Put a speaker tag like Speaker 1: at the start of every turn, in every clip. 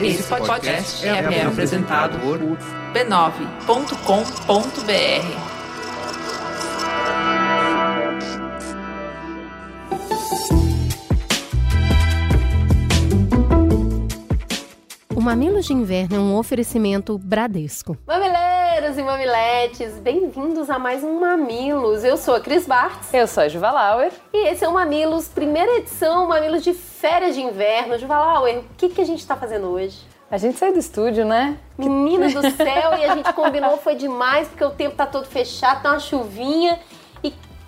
Speaker 1: Esse podcast é, é apresentado por b9.com.br.
Speaker 2: O Mamilos de Inverno é um oferecimento Bradesco.
Speaker 3: Mamileiros e mamiletes, bem-vindos a mais um Mamilos. Eu sou a Cris Bartz.
Speaker 4: Eu sou a Juva Lauer.
Speaker 3: E esse é o Mamilos, primeira edição, Mamilos de férias de inverno. Juva Lauer, o que, que a gente está fazendo hoje?
Speaker 4: A gente saiu do estúdio, né?
Speaker 3: Menina do céu, e a gente combinou, foi demais, porque o tempo tá todo fechado, tá uma chuvinha.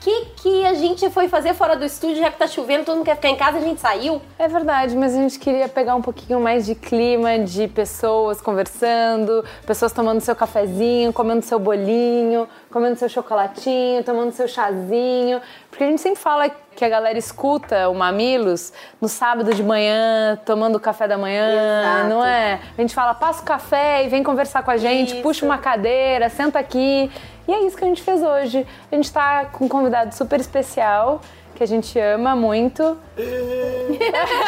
Speaker 3: O que, que a gente foi fazer fora do estúdio, já que tá chovendo, todo mundo quer ficar em casa, a gente saiu?
Speaker 4: É verdade, mas a gente queria pegar um pouquinho mais de clima, de pessoas conversando, pessoas tomando seu cafezinho, comendo seu bolinho, comendo seu chocolatinho, tomando seu chazinho. Porque a gente sempre fala que a galera escuta o Mamilos no sábado de manhã, tomando café da manhã,
Speaker 3: Exato.
Speaker 4: não é? A gente fala, passa o café e vem conversar com a gente,
Speaker 3: Isso.
Speaker 4: puxa uma cadeira, senta aqui. E é isso que a gente fez hoje. A gente tá com um convidado super especial, que a gente ama muito.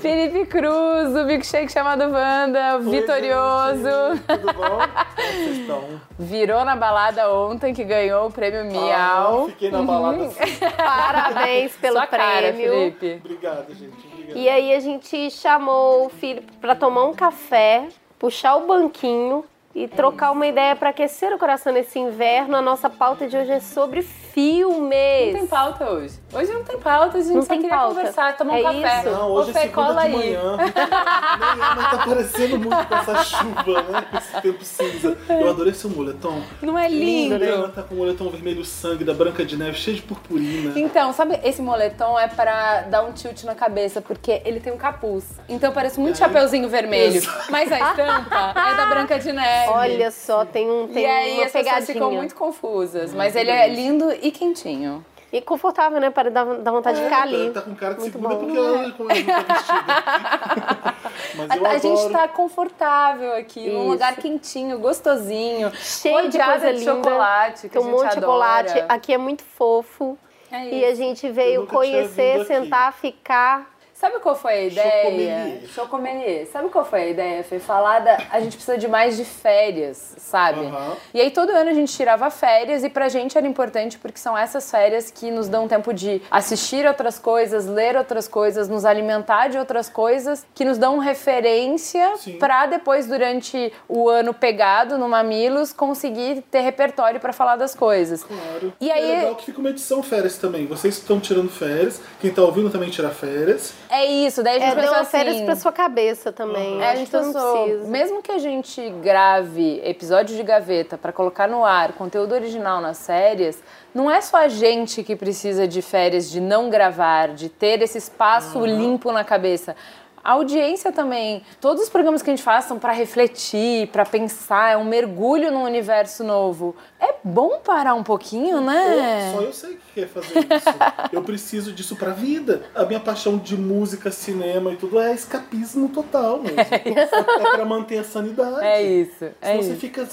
Speaker 4: Felipe Cruz, do milkshake chamado Wanda, vitorioso.
Speaker 5: Tudo bom? Como vocês estão?
Speaker 4: Virou na balada ontem, que ganhou o prêmio Miau.
Speaker 5: Ah, fiquei na balada assim.
Speaker 3: Parabéns pelo
Speaker 4: Sua cara,
Speaker 3: prêmio.
Speaker 4: Felipe.
Speaker 5: Obrigado, gente. Obrigado.
Speaker 3: E aí a gente chamou o filho pra tomar um café, puxar o banquinho e trocar uma ideia pra aquecer o coração nesse inverno. A nossa pauta de hoje é sobre filmes.
Speaker 4: Não tem pauta hoje. Hoje não tem pauta, a gente
Speaker 3: Não
Speaker 4: só
Speaker 3: tem
Speaker 4: queria
Speaker 3: pauta.
Speaker 4: conversar, tomar um
Speaker 3: É
Speaker 4: café.
Speaker 3: isso?
Speaker 5: Não, hoje
Speaker 4: Ô,
Speaker 5: é
Speaker 4: Fê,
Speaker 5: segunda
Speaker 4: cola
Speaker 5: de
Speaker 4: aí.
Speaker 5: manhã. É, mas tá parecendo muito com essa chuva, né? Com esse tempo cinza. Eu adorei seu moletom.
Speaker 4: Não é lindo?
Speaker 5: Ela tá com o moletom vermelho sangue da Branca de Neve, cheio de purpurina.
Speaker 4: Então, sabe, esse moletom é pra dar um tilt na cabeça, porque ele tem um capuz. Então parece muito chapeuzinho vermelho.
Speaker 5: Exato.
Speaker 4: Mas a estampa é da Branca de Neve.
Speaker 3: Olha só, tem, um, tem
Speaker 4: e aí as pessoas
Speaker 3: pegadinha.
Speaker 4: ficam muito confusas. Mas ele é lindo e quentinho.
Speaker 3: E confortável, né? Para dar, dar vontade de ficar ali.
Speaker 5: Tá com cara de
Speaker 3: Muito
Speaker 5: segunda
Speaker 3: bom.
Speaker 5: porque ela, não tá vestida. Mas eu
Speaker 4: A, a gente tá confortável aqui, num
Speaker 3: Isso.
Speaker 4: lugar quentinho, gostosinho.
Speaker 3: Cheio de coisa
Speaker 4: de
Speaker 3: linda.
Speaker 4: chocolate, que
Speaker 3: um monte de chocolate. Aqui é muito fofo.
Speaker 4: É
Speaker 3: E a gente veio conhecer, sentar, ficar.
Speaker 4: Sabe qual foi a ideia?
Speaker 5: Chocomelier.
Speaker 4: Sabe qual foi a ideia? Foi falada, a gente precisa de mais de férias, sabe?
Speaker 5: Aham.
Speaker 4: E aí todo ano a gente tirava férias e pra gente era importante porque são essas férias que nos dão tempo de assistir outras coisas, ler outras coisas, nos alimentar de outras coisas, que nos dão referência
Speaker 5: Sim.
Speaker 4: pra depois durante o ano pegado no Mamilos conseguir ter repertório pra falar das coisas.
Speaker 5: Claro.
Speaker 4: E aí-
Speaker 5: É legal que fica uma edição férias também. Vocês estão tirando férias, quem tá ouvindo também tira férias.
Speaker 4: É isso, daí a gente
Speaker 3: É, deu
Speaker 4: pensou
Speaker 3: uma férias
Speaker 4: assim,
Speaker 3: pra sua cabeça também.
Speaker 4: É, a gente pensou,
Speaker 3: precisa.
Speaker 4: mesmo que a gente grave episódio de gaveta pra colocar no ar conteúdo original nas férias, não é só a gente que precisa de férias, de não gravar, de ter esse espaço limpo na cabeça. A audiência também. Todos os programas que a gente faz são pra refletir, pra pensar, é um mergulho num universo novo. É bom parar um pouquinho, né?
Speaker 5: Só eu sei que quer fazer isso. eu preciso disso pra vida. A minha paixão de música, cinema e tudo é escapismo total mesmo. é pra manter a sanidade.
Speaker 4: É isso, é
Speaker 5: Senão você
Speaker 4: isso.
Speaker 5: fica.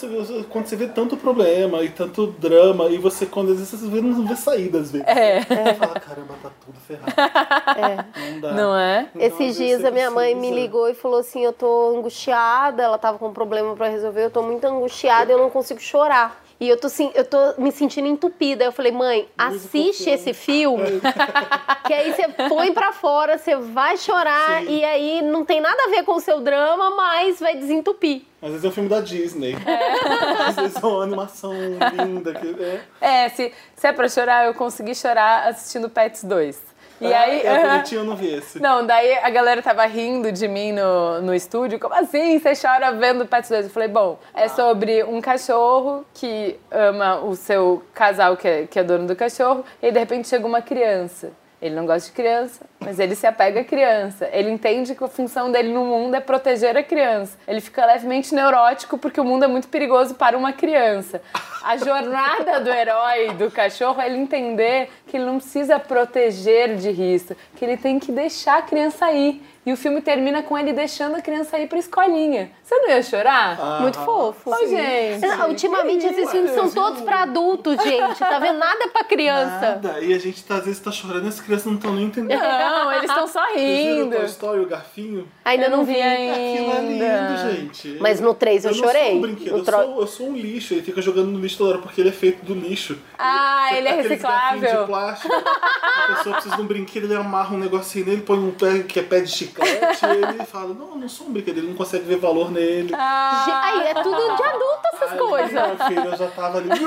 Speaker 5: Quando você vê tanto problema e tanto drama, e você, quando às vezes você vê, não vê saída, às vezes.
Speaker 4: É.
Speaker 5: Você fala, caramba, tá tudo ferrado. Não dá.
Speaker 4: Não é?
Speaker 5: Então,
Speaker 3: Esses dias a minha mãe me ligou e falou assim: Eu tô angustiada, ela tava com um problema pra resolver, eu tô muito angustiada, eu não consigo chorar. E eu tô, sim- eu tô me sentindo entupida. Eu falei, mãe, assiste esse filme, que aí você põe pra fora, você vai chorar,
Speaker 5: Sim.
Speaker 3: e aí não tem nada a ver com o seu drama, mas vai desentupir.
Speaker 5: Às vezes é um filme da Disney. Às vezes é uma animação linda. Que, é.
Speaker 4: É, se, se é pra chorar, eu consegui chorar assistindo Pets 2. E
Speaker 5: Ah,
Speaker 4: aí.
Speaker 5: É bonitinho, eu não vi esse.
Speaker 4: Não, daí a galera tava rindo de mim no, no estúdio. Como assim? Você chora vendo Pets 2? Eu falei, bom, é sobre um cachorro que ama o seu casal que é, que é dono do cachorro, e de repente chega uma criança. Ele não gosta de criança, mas ele se apega à criança. Ele entende que a função dele no mundo é proteger a criança. Ele fica levemente neurótico porque o mundo é muito perigoso para uma criança. A jornada do herói do cachorro é ele entender que ele não precisa proteger de risco, que ele tem que deixar a criança ir. E o filme termina com ele deixando a criança ir pra escolinha. Você não ia chorar?
Speaker 5: Ah,
Speaker 3: Muito fofo.
Speaker 4: Ô, gente.
Speaker 3: Não, Ultimamente esses filmes são todos pra adultos, gente. Tá vendo? Nada pra criança.
Speaker 5: Nada. E a gente tá, às vezes tá chorando e as crianças não estão nem entendendo.
Speaker 4: Não, eles estão só
Speaker 5: Vocês viram
Speaker 4: rindo.
Speaker 5: Toy Story, o garfinho?
Speaker 3: Ainda
Speaker 4: Eu
Speaker 3: não vi.
Speaker 5: Aquilo é lindo,
Speaker 4: ainda.
Speaker 5: gente.
Speaker 3: Mas no três eu
Speaker 5: não
Speaker 3: chorei.
Speaker 5: Sou um brinquedo, eu,
Speaker 3: tro-
Speaker 5: sou, eu sou um lixo. Ele fica jogando no lixo toda hora porque ele é feito do lixo.
Speaker 4: Ah,
Speaker 5: Você
Speaker 4: ele é reciclável.
Speaker 5: de plástico. A pessoa precisa de um brinquedo, ele amarra um negocinho nele, põe um pé que é pé de chiclete. E ele fala: Não, eu não sou um brinquedo, ele não consegue ver valor nele.
Speaker 3: Ge- Aí é tudo de adulto essas coisas.
Speaker 5: Minha filha, já tava ali.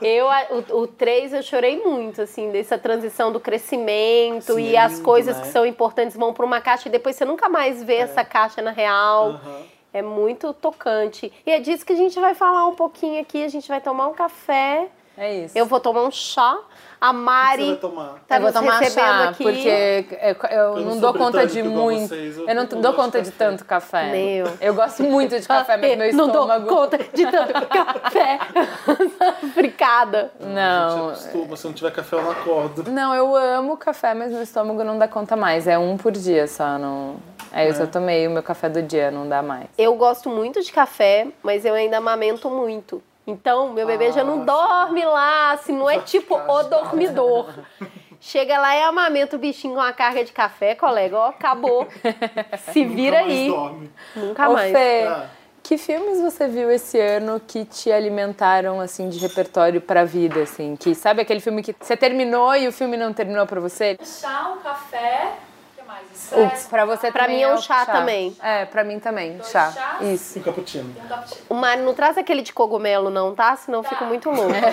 Speaker 3: Eu, o, o 3 eu chorei muito, assim, dessa transição do crescimento
Speaker 5: Sim,
Speaker 3: e
Speaker 5: é
Speaker 3: as coisas
Speaker 5: né?
Speaker 3: que são importantes vão pra uma caixa e depois você nunca mais vê essa caixa na real.
Speaker 5: Aham.
Speaker 3: É muito tocante. E é disso que a gente vai falar um pouquinho aqui. A gente vai tomar um café.
Speaker 4: É isso.
Speaker 3: Eu vou tomar um chá. A
Speaker 5: que você
Speaker 3: Mari
Speaker 5: vai tomar?
Speaker 3: tá
Speaker 4: eu vou tomar chá,
Speaker 3: aqui.
Speaker 4: porque eu, eu
Speaker 5: não
Speaker 4: dou conta de muito.
Speaker 5: vocês, eu
Speaker 4: Eu não
Speaker 5: não
Speaker 4: dou conta
Speaker 5: de
Speaker 4: de tanto café.
Speaker 3: Nem eu.
Speaker 4: Eu gosto muito de café, mas meu
Speaker 3: Não dou
Speaker 4: estômago.
Speaker 3: conta de tanto café. Fricada.
Speaker 5: Não.
Speaker 4: Não.
Speaker 5: Acostuma, se não tiver café, eu não acordo.
Speaker 4: Não, eu amo café, mas meu estômago não dá conta mais. É um por dia só. Não... É, eu só tomei o meu café do dia, não dá mais.
Speaker 3: Eu gosto muito de café, mas eu ainda amamento muito. Então, meu bebê já não
Speaker 5: Ah,
Speaker 3: dorme lá, assim, não é tipo o dormidor. Chega lá e amamenta o bichinho com uma carga de café, colega, ó, acabou. Se vira
Speaker 5: Nunca mais
Speaker 3: aí.
Speaker 5: dorme.
Speaker 3: Nunca
Speaker 4: Ô,
Speaker 3: mais.
Speaker 4: Fê,
Speaker 5: Ah.
Speaker 4: que filmes você viu esse ano que te alimentaram, assim, de repertório pra vida, assim? Que, sabe aquele filme que você terminou e o filme não terminou pra você?
Speaker 1: Chá, um café. Estresse.
Speaker 4: pra você
Speaker 3: Pra
Speaker 4: também
Speaker 3: mim é um chá também.
Speaker 4: É, pra mim também,
Speaker 1: Dois
Speaker 4: chá.
Speaker 1: chás?
Speaker 4: Isso.
Speaker 5: Um cappuccino.
Speaker 1: Um cappuccino.
Speaker 3: O Mário, não traz aquele de cogumelo, não, tá? Senão eu fico muito louca.
Speaker 1: Não é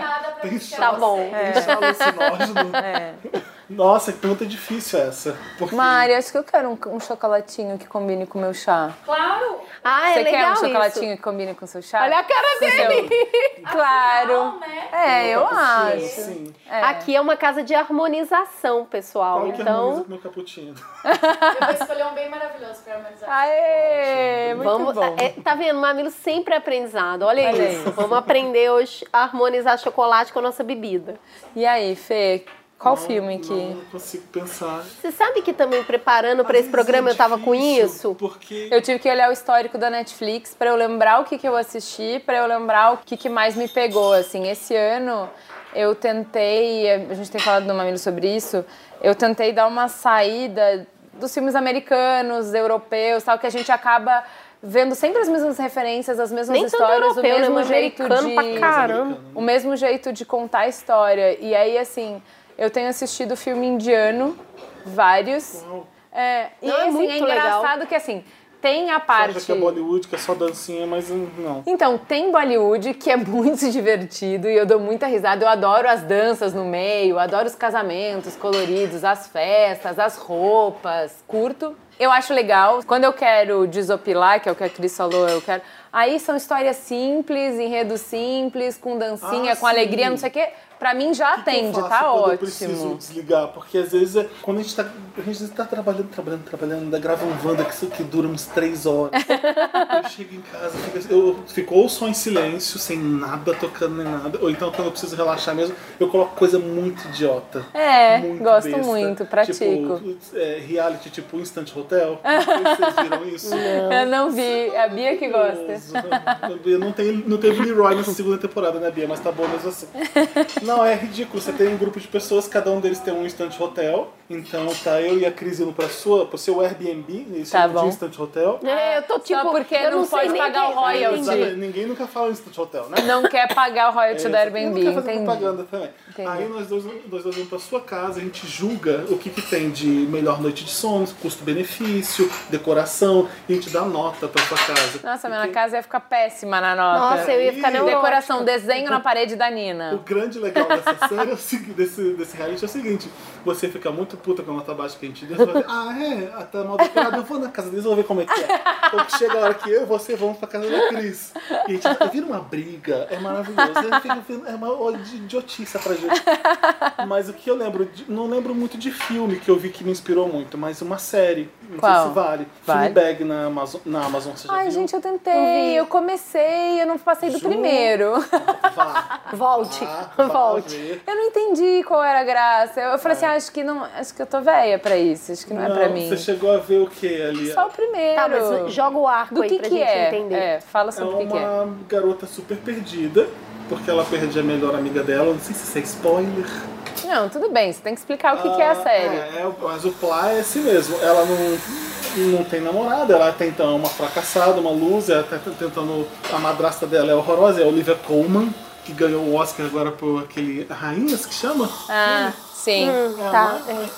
Speaker 1: nada pra
Speaker 5: Tem
Speaker 1: mexer
Speaker 3: Tá
Speaker 1: você.
Speaker 3: bom.
Speaker 5: Tem chá alucinógeno.
Speaker 4: É.
Speaker 5: Nossa, que pergunta difícil essa. Porque
Speaker 4: Mari, acho que eu quero um, um chocolatinho que combine com o meu chá.
Speaker 1: Claro.
Speaker 3: Ah, é
Speaker 4: Você
Speaker 3: legal
Speaker 4: quer um
Speaker 3: isso.
Speaker 4: chocolatinho que combine com o seu chá?
Speaker 3: Olha a cara
Speaker 4: Com o seu-
Speaker 3: dele.
Speaker 4: Claro.
Speaker 1: Não, né?
Speaker 4: É, eu
Speaker 5: cappuccino,
Speaker 4: acho.
Speaker 5: Sim.
Speaker 4: É.
Speaker 3: Aqui é uma casa de harmonização, pessoal.
Speaker 5: Qual que harmoniza
Speaker 3: então,
Speaker 5: com o meu cappuccino?
Speaker 1: Eu vou escolher um bem maravilhoso pra harmonizar.
Speaker 4: Aê, muito
Speaker 3: vamos.
Speaker 4: bom.
Speaker 3: é, tá vendo? Mamilo sempre é aprendizado. Olha,
Speaker 4: Olha
Speaker 3: isso.
Speaker 4: isso.
Speaker 3: Vamos aprender hoje a harmonizar chocolate com a nossa bebida.
Speaker 4: E aí, Fê, qual
Speaker 5: Não-
Speaker 4: filme que...
Speaker 5: Não consigo pensar.
Speaker 3: Você sabe que também preparando para esse
Speaker 5: vezes
Speaker 3: programa
Speaker 5: é
Speaker 3: eu tava com isso?
Speaker 5: Porque
Speaker 4: Eu tive que olhar o histórico da Netflix pra eu lembrar o que, que eu assisti, pra eu lembrar o que, que mais me pegou, assim. Esse ano eu tentei, a gente tem falado no Mamilo sobre isso, eu tentei dar uma saída dos filmes americanos, europeus, tal, que a gente acaba vendo sempre as mesmas referências, as mesmas
Speaker 3: Nem
Speaker 4: histórias,
Speaker 3: europeu,
Speaker 4: o
Speaker 3: né?
Speaker 4: mesmo
Speaker 3: Mas
Speaker 4: jeito de
Speaker 3: pra caramba.
Speaker 4: o mesmo jeito de contar a história. E aí, assim, eu tenho assistido filme indiano, vários.
Speaker 5: Uau.
Speaker 4: É, e
Speaker 3: Não, é
Speaker 4: assim,
Speaker 3: muito
Speaker 4: é engraçado que assim, tem a
Speaker 5: Você
Speaker 4: parte.
Speaker 5: acha que é Bollywood, que é só dancinha, mas não.
Speaker 4: Então, tem Bollywood que é muito divertido e eu dou muita risada. Eu adoro as danças no meio, adoro os casamentos coloridos, as festas, as roupas, curto. Eu acho legal. Quando eu quero desopilar, que é o que a Cris falou, eu quero. Aí são histórias simples, enredo simples, com dancinha,
Speaker 5: Ah,
Speaker 4: com alegria,
Speaker 5: sim.
Speaker 4: não sei o quê. Pra mim já
Speaker 5: que que
Speaker 4: atende,
Speaker 5: faço
Speaker 4: tá
Speaker 5: quando Eu preciso
Speaker 4: ótimo.
Speaker 5: desligar, porque às vezes é- quando a gente tá, a gente tá trabalhando, trabalhando, trabalhando, ainda grava um Wanda que, que dura uns três horas. eu chego em casa, fico assim, eu fico ou só em silêncio, sem nada tocando nem nada, ou então quando eu preciso relaxar mesmo, eu coloco coisa muito idiota.
Speaker 4: É,
Speaker 5: muito
Speaker 4: gosto
Speaker 5: besta.
Speaker 4: muito, pratico.
Speaker 5: Tipo, é, reality tipo Instant Hotel. Não vocês viram isso.
Speaker 4: Eu não vi, a Bia que gosta.
Speaker 5: Eu não, tem, não teve Leroy nessa segunda temporada, né, Bia? Mas tá bom mesmo assim. Não, é ridículo. Você tem um grupo de pessoas, cada um deles tem um instant hotel. Então tá eu e a Cris indo pra sua, pro seu Airbnb, nesse
Speaker 4: Tá
Speaker 5: de
Speaker 4: bom.
Speaker 5: instant hotel.
Speaker 3: É, eu tô tipo.
Speaker 4: porque
Speaker 3: eu
Speaker 4: não
Speaker 3: não
Speaker 4: pode pagar o
Speaker 3: quem-
Speaker 4: royalty.
Speaker 5: Exatamente. Ninguém nunca fala instant hotel, né?
Speaker 4: Não quer pagar o royalty do
Speaker 5: É,
Speaker 4: Airbnb,
Speaker 5: eu não quero fazer
Speaker 4: entendi.
Speaker 5: propaganda também.
Speaker 4: Entendi.
Speaker 5: Aí nós dois, nós dois vamos pra sua casa, a gente julga o que, que tem de melhor noite de sono, custo-benefício, decoração, e a gente dá nota pra sua casa.
Speaker 4: Nossa, minha
Speaker 5: Porque
Speaker 4: casa ia ficar péssima na nota.
Speaker 3: Nossa, eu ia ficar neurótica.
Speaker 4: Decoração, desenho na parede da
Speaker 5: O
Speaker 4: Nina.
Speaker 5: grande legal dessa série, é desse, desse reality, é o seguinte: você fica muito puta com a nota baixa que a gente deu, você vai dizer, ah, é, tá mal decorado, eu vou na casa deles, eu vou ver como é que é. Então chega a hora que eu e você vamos pra casa da Cris. E a gente vira uma briga, é maravilhoso. Fica- É uma hora de idiotice pra gente. Mas o que eu lembro, não lembro muito de filme que eu vi que me inspirou muito, mas uma série. Não
Speaker 4: Qual?
Speaker 5: sei se vale.
Speaker 4: Vale.
Speaker 5: Fleabag na Amazon, na Amazon você já
Speaker 4: Ai,
Speaker 5: viu?
Speaker 4: gente, eu tentei. Eu comecei, eu não passei do
Speaker 5: Ju?
Speaker 4: primeiro.
Speaker 5: Vá.
Speaker 3: Volte,
Speaker 5: vá, vá
Speaker 3: volte.
Speaker 4: Eu não entendi qual era a graça. Eu falei assim, ah, acho que não, acho que eu tô velha pra isso, acho que não, é pra mim.
Speaker 5: Você chegou a ver o que ali?
Speaker 4: Só o primeiro.
Speaker 3: Tá, mas joga o arco
Speaker 4: Do
Speaker 3: aí
Speaker 4: que
Speaker 3: pra
Speaker 4: que
Speaker 3: gente
Speaker 4: é?
Speaker 3: entender.
Speaker 4: É, fala
Speaker 5: É
Speaker 4: sobre o que, que é.
Speaker 5: uma garota super perdida, porque ela perde a melhor amiga dela. Não sei se isso é spoiler.
Speaker 4: Não, tudo bem, você tem que explicar o que, que é a
Speaker 5: Ah,
Speaker 4: série.
Speaker 5: É, é, mas o plá é assim mesmo. Ela não, não tem namorada, ela tem então uma fracassada, uma loser, ela tá tentando. A madrasta dela é horrorosa, é a Olivia Colman, que ganhou o Oscar agora por aquele Rainhas que chama?
Speaker 4: Ah, sim.
Speaker 3: Hum,
Speaker 5: É,
Speaker 3: tá. é.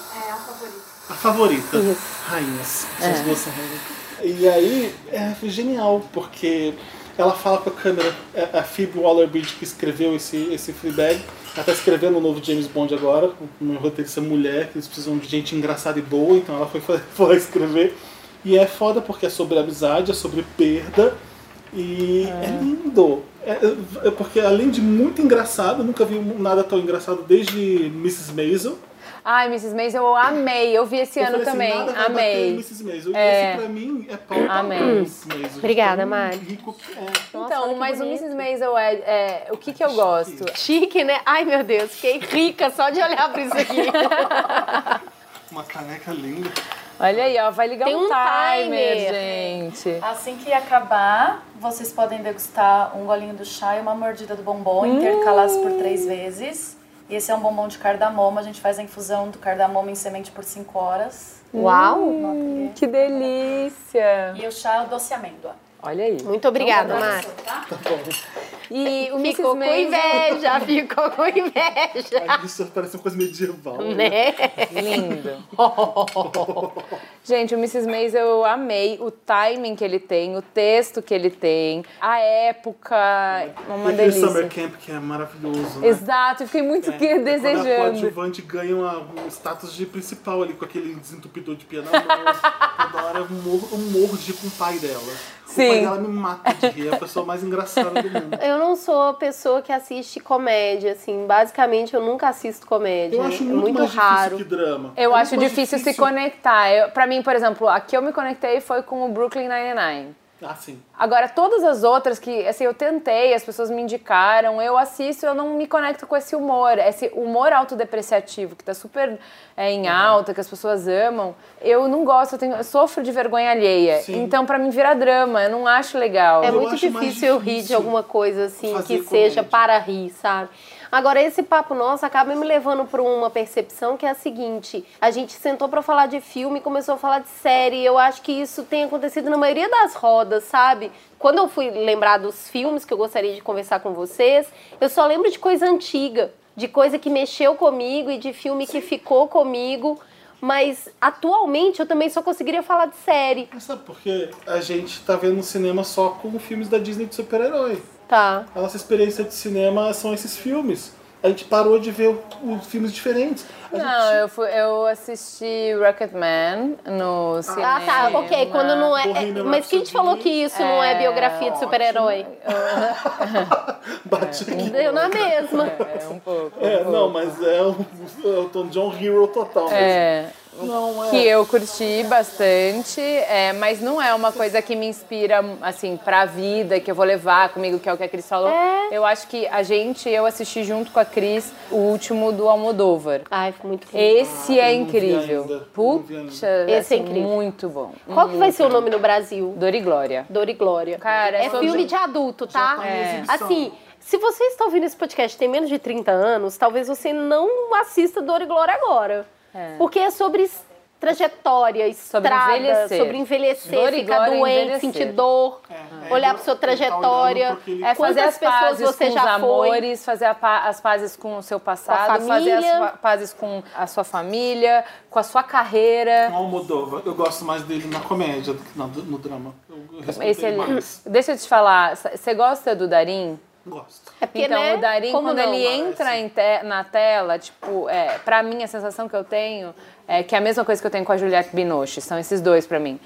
Speaker 5: A favorita. Rainhas.
Speaker 4: É.
Speaker 5: duas são rainhas. E aí é genial, porque ela fala com a câmera. É a Phoebe Waller-Bridge que escreveu esse, esse Fleabag. Ela tá escrevendo o novo James Bond agora, uma roteirista mulher, que eles precisam de gente engraçada e boa, então ela foi, foi lá escrever. E é foda porque é sobre amizade, é sobre perda. E é, lindo. É, é porque além de muito engraçado, nunca vi nada tão engraçado desde Mrs. Maisel.
Speaker 4: Ai, Mrs. Maisel, eu amei. Eu vi esse
Speaker 5: Eu
Speaker 4: ano
Speaker 5: falei assim,
Speaker 4: também. amei.
Speaker 5: Mrs. Maisel.
Speaker 4: É.
Speaker 5: Esse pra mim é pau
Speaker 4: Amei.
Speaker 5: pra Mrs. Maisel.
Speaker 3: Obrigada,
Speaker 5: Tão
Speaker 3: Mari.
Speaker 5: rico que é.
Speaker 3: Nossa,
Speaker 4: Então,
Speaker 3: que
Speaker 4: mas o. Mrs. Maisel é, é- O que que eu gosto?
Speaker 3: Chique, né? Ai, meu Deus, fiquei rica só de olhar pra isso aqui.
Speaker 5: Uma caneca linda.
Speaker 4: Olha aí, ó, vai ligar
Speaker 3: Tem
Speaker 4: um
Speaker 3: um
Speaker 4: timer,
Speaker 3: timer.
Speaker 4: gente.
Speaker 1: Assim que acabar, vocês podem degustar um golinho do chá e uma mordida do bombom, intercalados por três vezes. E esse é um bombom de cardamomo. A gente faz a infusão do cardamomo em semente por 5 horas.
Speaker 3: Uau!
Speaker 4: Que delícia.
Speaker 1: E o chá é o doce amêndoa.
Speaker 4: Olha aí.
Speaker 3: Muito obrigada, Mari.
Speaker 1: Tá?
Speaker 5: Tá bom.
Speaker 4: E o Mrs.
Speaker 3: Ficou com
Speaker 4: Maisel...
Speaker 3: inveja, ficou com inveja.
Speaker 5: Aí isso parece uma coisa medieval.
Speaker 3: Né?
Speaker 4: Lindo. Gente, o Mrs. Maisel eu amei o timing que ele tem, o texto que ele tem, a época,
Speaker 5: E
Speaker 4: uma
Speaker 5: aquele
Speaker 4: delícia.
Speaker 5: Summer Camp que é maravilhoso. Né?
Speaker 4: Exato, eu fiquei muito
Speaker 5: É,
Speaker 4: que
Speaker 5: Quando a
Speaker 4: desejando.
Speaker 5: coadjuvante ganha um status de principal ali, com aquele desentupidor de pia na mão. Toda hora eu morro, eu morro de rir com o pai dela. O pai
Speaker 4: Sim.
Speaker 5: dela me mata de rir, é a pessoa mais engraçada do mundo.
Speaker 3: Eu não sou a pessoa que assiste comédia, assim. Basicamente, eu nunca assisto comédia.
Speaker 5: Eu acho
Speaker 3: é
Speaker 5: muito,
Speaker 3: muito
Speaker 5: mais
Speaker 3: raro.
Speaker 5: difícil que drama.
Speaker 4: Eu
Speaker 5: É
Speaker 4: acho
Speaker 5: muito mais
Speaker 4: difícil, se conectar. Eu, pra mim, por exemplo, a que eu me conectei foi com o Brooklyn Nine-Nine.
Speaker 5: Ah, sim.
Speaker 4: Agora, todas as outras que, assim, eu tentei, as pessoas me indicaram, eu assisto, eu não me conecto com esse humor. Esse humor autodepreciativo, que tá super é, em alta, que as pessoas amam. Eu não gosto, eu, tenho- eu sofro de vergonha alheia.
Speaker 5: Sim.
Speaker 4: Então, pra mim, vira drama, eu não acho legal.
Speaker 3: É
Speaker 5: Eu
Speaker 3: muito difícil eu rir de alguma coisa assim que seja
Speaker 5: comédia.
Speaker 3: para rir, sabe? Agora, esse papo nosso acaba me levando para uma percepção que é a seguinte: a gente sentou para falar de filme e começou a falar de série. Eu acho que isso tem acontecido na maioria das rodas, sabe? Quando eu fui lembrar dos filmes que eu gostaria de conversar com vocês, eu só lembro de coisa antiga, de coisa que mexeu comigo e de filme que ficou comigo. Mas atualmente eu também só conseguiria falar de série,
Speaker 5: Mas sabe por quê? A gente tá vendo cinema só com filmes da Disney de super-herói.
Speaker 3: Tá?
Speaker 5: A nossa experiência de cinema são esses filmes. A gente parou de ver os filmes diferentes. A
Speaker 4: Não,
Speaker 5: gente...
Speaker 4: eu, fui, eu assisti Rocketman no cinema.
Speaker 3: Ah, tá, ok. Quando não é. é- mas quem te falou que isso não é
Speaker 4: É,
Speaker 3: biografia de super-herói?
Speaker 5: Bate aqui.
Speaker 3: Deu na mesma.
Speaker 4: É, um pouco.
Speaker 5: É, não, mas é o, é o Tom John Hero total. mesmo.
Speaker 4: É.
Speaker 5: Não, é.
Speaker 4: Que eu curti bastante, é, mas não é uma coisa que me inspira, assim, pra vida, que eu vou levar comigo, que é o que a Cris falou.
Speaker 3: É.
Speaker 4: Eu acho que a gente, eu assisti junto com a Cris o último do Almodóvar.
Speaker 3: Ai, foi muito bom.
Speaker 4: Esse
Speaker 5: Ah,
Speaker 4: é
Speaker 5: não vi
Speaker 4: incrível. Puxa.
Speaker 3: Esse é
Speaker 4: assim,
Speaker 3: incrível.
Speaker 4: muito bom.
Speaker 3: Qual que vai ser o nome no Brasil?
Speaker 4: Dor e Glória.
Speaker 3: Dor e Glória.
Speaker 4: Cara,
Speaker 3: é
Speaker 4: sobre-
Speaker 3: filme de adulto, tá?
Speaker 5: tá exibição.
Speaker 3: Assim, se você está ouvindo esse podcast e tem menos de 30 anos, talvez você não assista Dor e Glória agora. Porque é sobre trajetória,
Speaker 4: Sobre
Speaker 3: estrada,
Speaker 4: envelhecer.
Speaker 3: sobre envelhecer,
Speaker 4: Dor e
Speaker 3: ficar
Speaker 4: é
Speaker 3: doente,
Speaker 4: envelhecer.
Speaker 3: sentir dor,
Speaker 5: É,
Speaker 3: olhar pra sua
Speaker 5: tá
Speaker 3: trajetória.
Speaker 4: É fazer as
Speaker 3: pessoas
Speaker 4: pazes
Speaker 3: você
Speaker 4: com os
Speaker 3: já foi?
Speaker 4: amores, fazer a pa- as pazes com o seu passado, fazer as pazes com a sua família, com a sua carreira.
Speaker 5: No Almodóvar, eu gosto mais dele na comédia do que no, drama. Eu
Speaker 4: Esse
Speaker 5: ele
Speaker 4: ele-
Speaker 5: mais.
Speaker 4: Deixa eu te falar, você gosta do Darim?
Speaker 5: Gosto.
Speaker 3: É porque,
Speaker 4: então,
Speaker 3: né?
Speaker 4: o Darim,
Speaker 3: Como
Speaker 4: quando
Speaker 3: não?
Speaker 4: ele entra em te- na tela, tipo, é, pra mim, a sensação que eu tenho é que é a mesma coisa que eu tenho com a Juliette Binoche. São esses dois pra mim.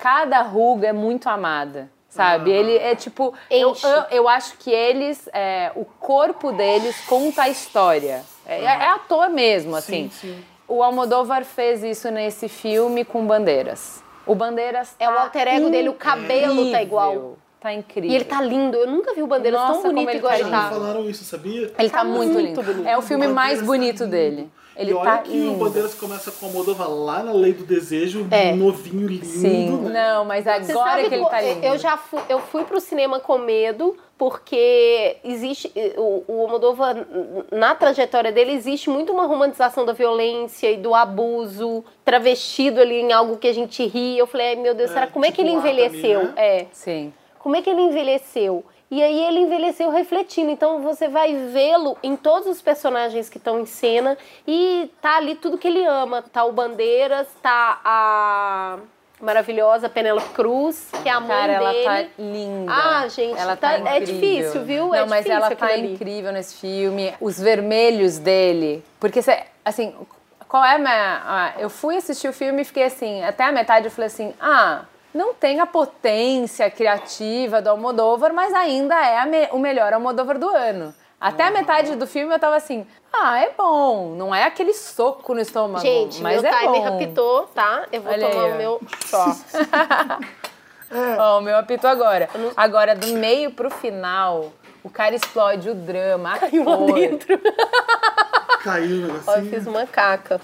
Speaker 4: Cada ruga é muito amada. Sabe? Ele é tipo. Eu, eu, eu acho que eles. é, o corpo deles conta a história. É, é ator mesmo, assim.
Speaker 5: Sim, sim.
Speaker 4: O Almodóvar fez isso nesse filme com Bandeiras. O Bandeiras
Speaker 3: É o
Speaker 4: tá
Speaker 3: alter ego dele, o cabelo tá
Speaker 4: incrível.
Speaker 3: igual.
Speaker 4: Tá incrível.
Speaker 3: E ele tá lindo. Eu nunca vi o Bandeiras
Speaker 4: Nossa,
Speaker 3: tão bonito igual
Speaker 4: tá
Speaker 3: ele tá.
Speaker 5: me falaram isso, sabia?
Speaker 4: Ele tá,
Speaker 3: Tá
Speaker 4: muito,
Speaker 3: muito
Speaker 4: lindo. É o filme
Speaker 5: O
Speaker 4: mais
Speaker 5: Bandeiras
Speaker 4: bonito
Speaker 5: tá
Speaker 4: dele. Ele
Speaker 5: e olha
Speaker 4: tá
Speaker 5: que
Speaker 4: lindo.
Speaker 5: o Bandeiras começa com a Moldova lá na Lei do Desejo,
Speaker 3: É.
Speaker 5: novinho, lindo.
Speaker 4: Sim,
Speaker 5: né?
Speaker 4: não, mas agora que ele tá lindo.
Speaker 3: Eu já fui, eu fui pro cinema com medo, porque existe. O, o Almodóvar, na trajetória dele, existe muito uma romantização da violência e do abuso, travestido ali em algo que a gente ri. Eu falei, ai meu Deus,
Speaker 5: É,
Speaker 3: será como é que
Speaker 5: tipo
Speaker 3: ele
Speaker 5: também,
Speaker 3: envelheceu?
Speaker 5: né?
Speaker 3: É.
Speaker 4: Sim.
Speaker 3: Como é que ele envelheceu? E aí ele envelheceu refletindo. Então você vai vê-lo em todos os personagens que estão em cena e tá ali tudo que ele ama. Tá o Bandeiras, tá a maravilhosa Penélope Cruz, que é a mãe
Speaker 4: Cara, ela
Speaker 3: dele.
Speaker 4: tá linda.
Speaker 3: Ah, gente,
Speaker 4: ela
Speaker 3: tá-
Speaker 4: tá
Speaker 3: é difícil, viu? É
Speaker 4: Não, mas
Speaker 3: difícil
Speaker 4: ela tá
Speaker 3: ali.
Speaker 4: incrível nesse filme. Os vermelhos dele. Porque, assim, qual é a minha. eu fui assistir o filme e fiquei assim, até a metade eu falei assim: ah, não tem a potência criativa do Almodóvar, mas ainda é me- o melhor Almodóvar do ano. Até a metade do filme eu tava assim, ah, é bom, não é aquele soco no estômago,
Speaker 3: Gente,
Speaker 4: mas
Speaker 3: meu
Speaker 4: é
Speaker 3: timer
Speaker 4: bom.
Speaker 3: apitou, tá? Eu vou
Speaker 4: Olha
Speaker 3: tomar
Speaker 4: aí,
Speaker 3: o meu só.
Speaker 4: Ó, o meu apito agora. Agora, do meio pro final, o cara explode o drama, a
Speaker 3: Caiu lá
Speaker 4: cor.
Speaker 3: dentro.
Speaker 5: Caiu o
Speaker 3: Ó, eu fiz uma caca.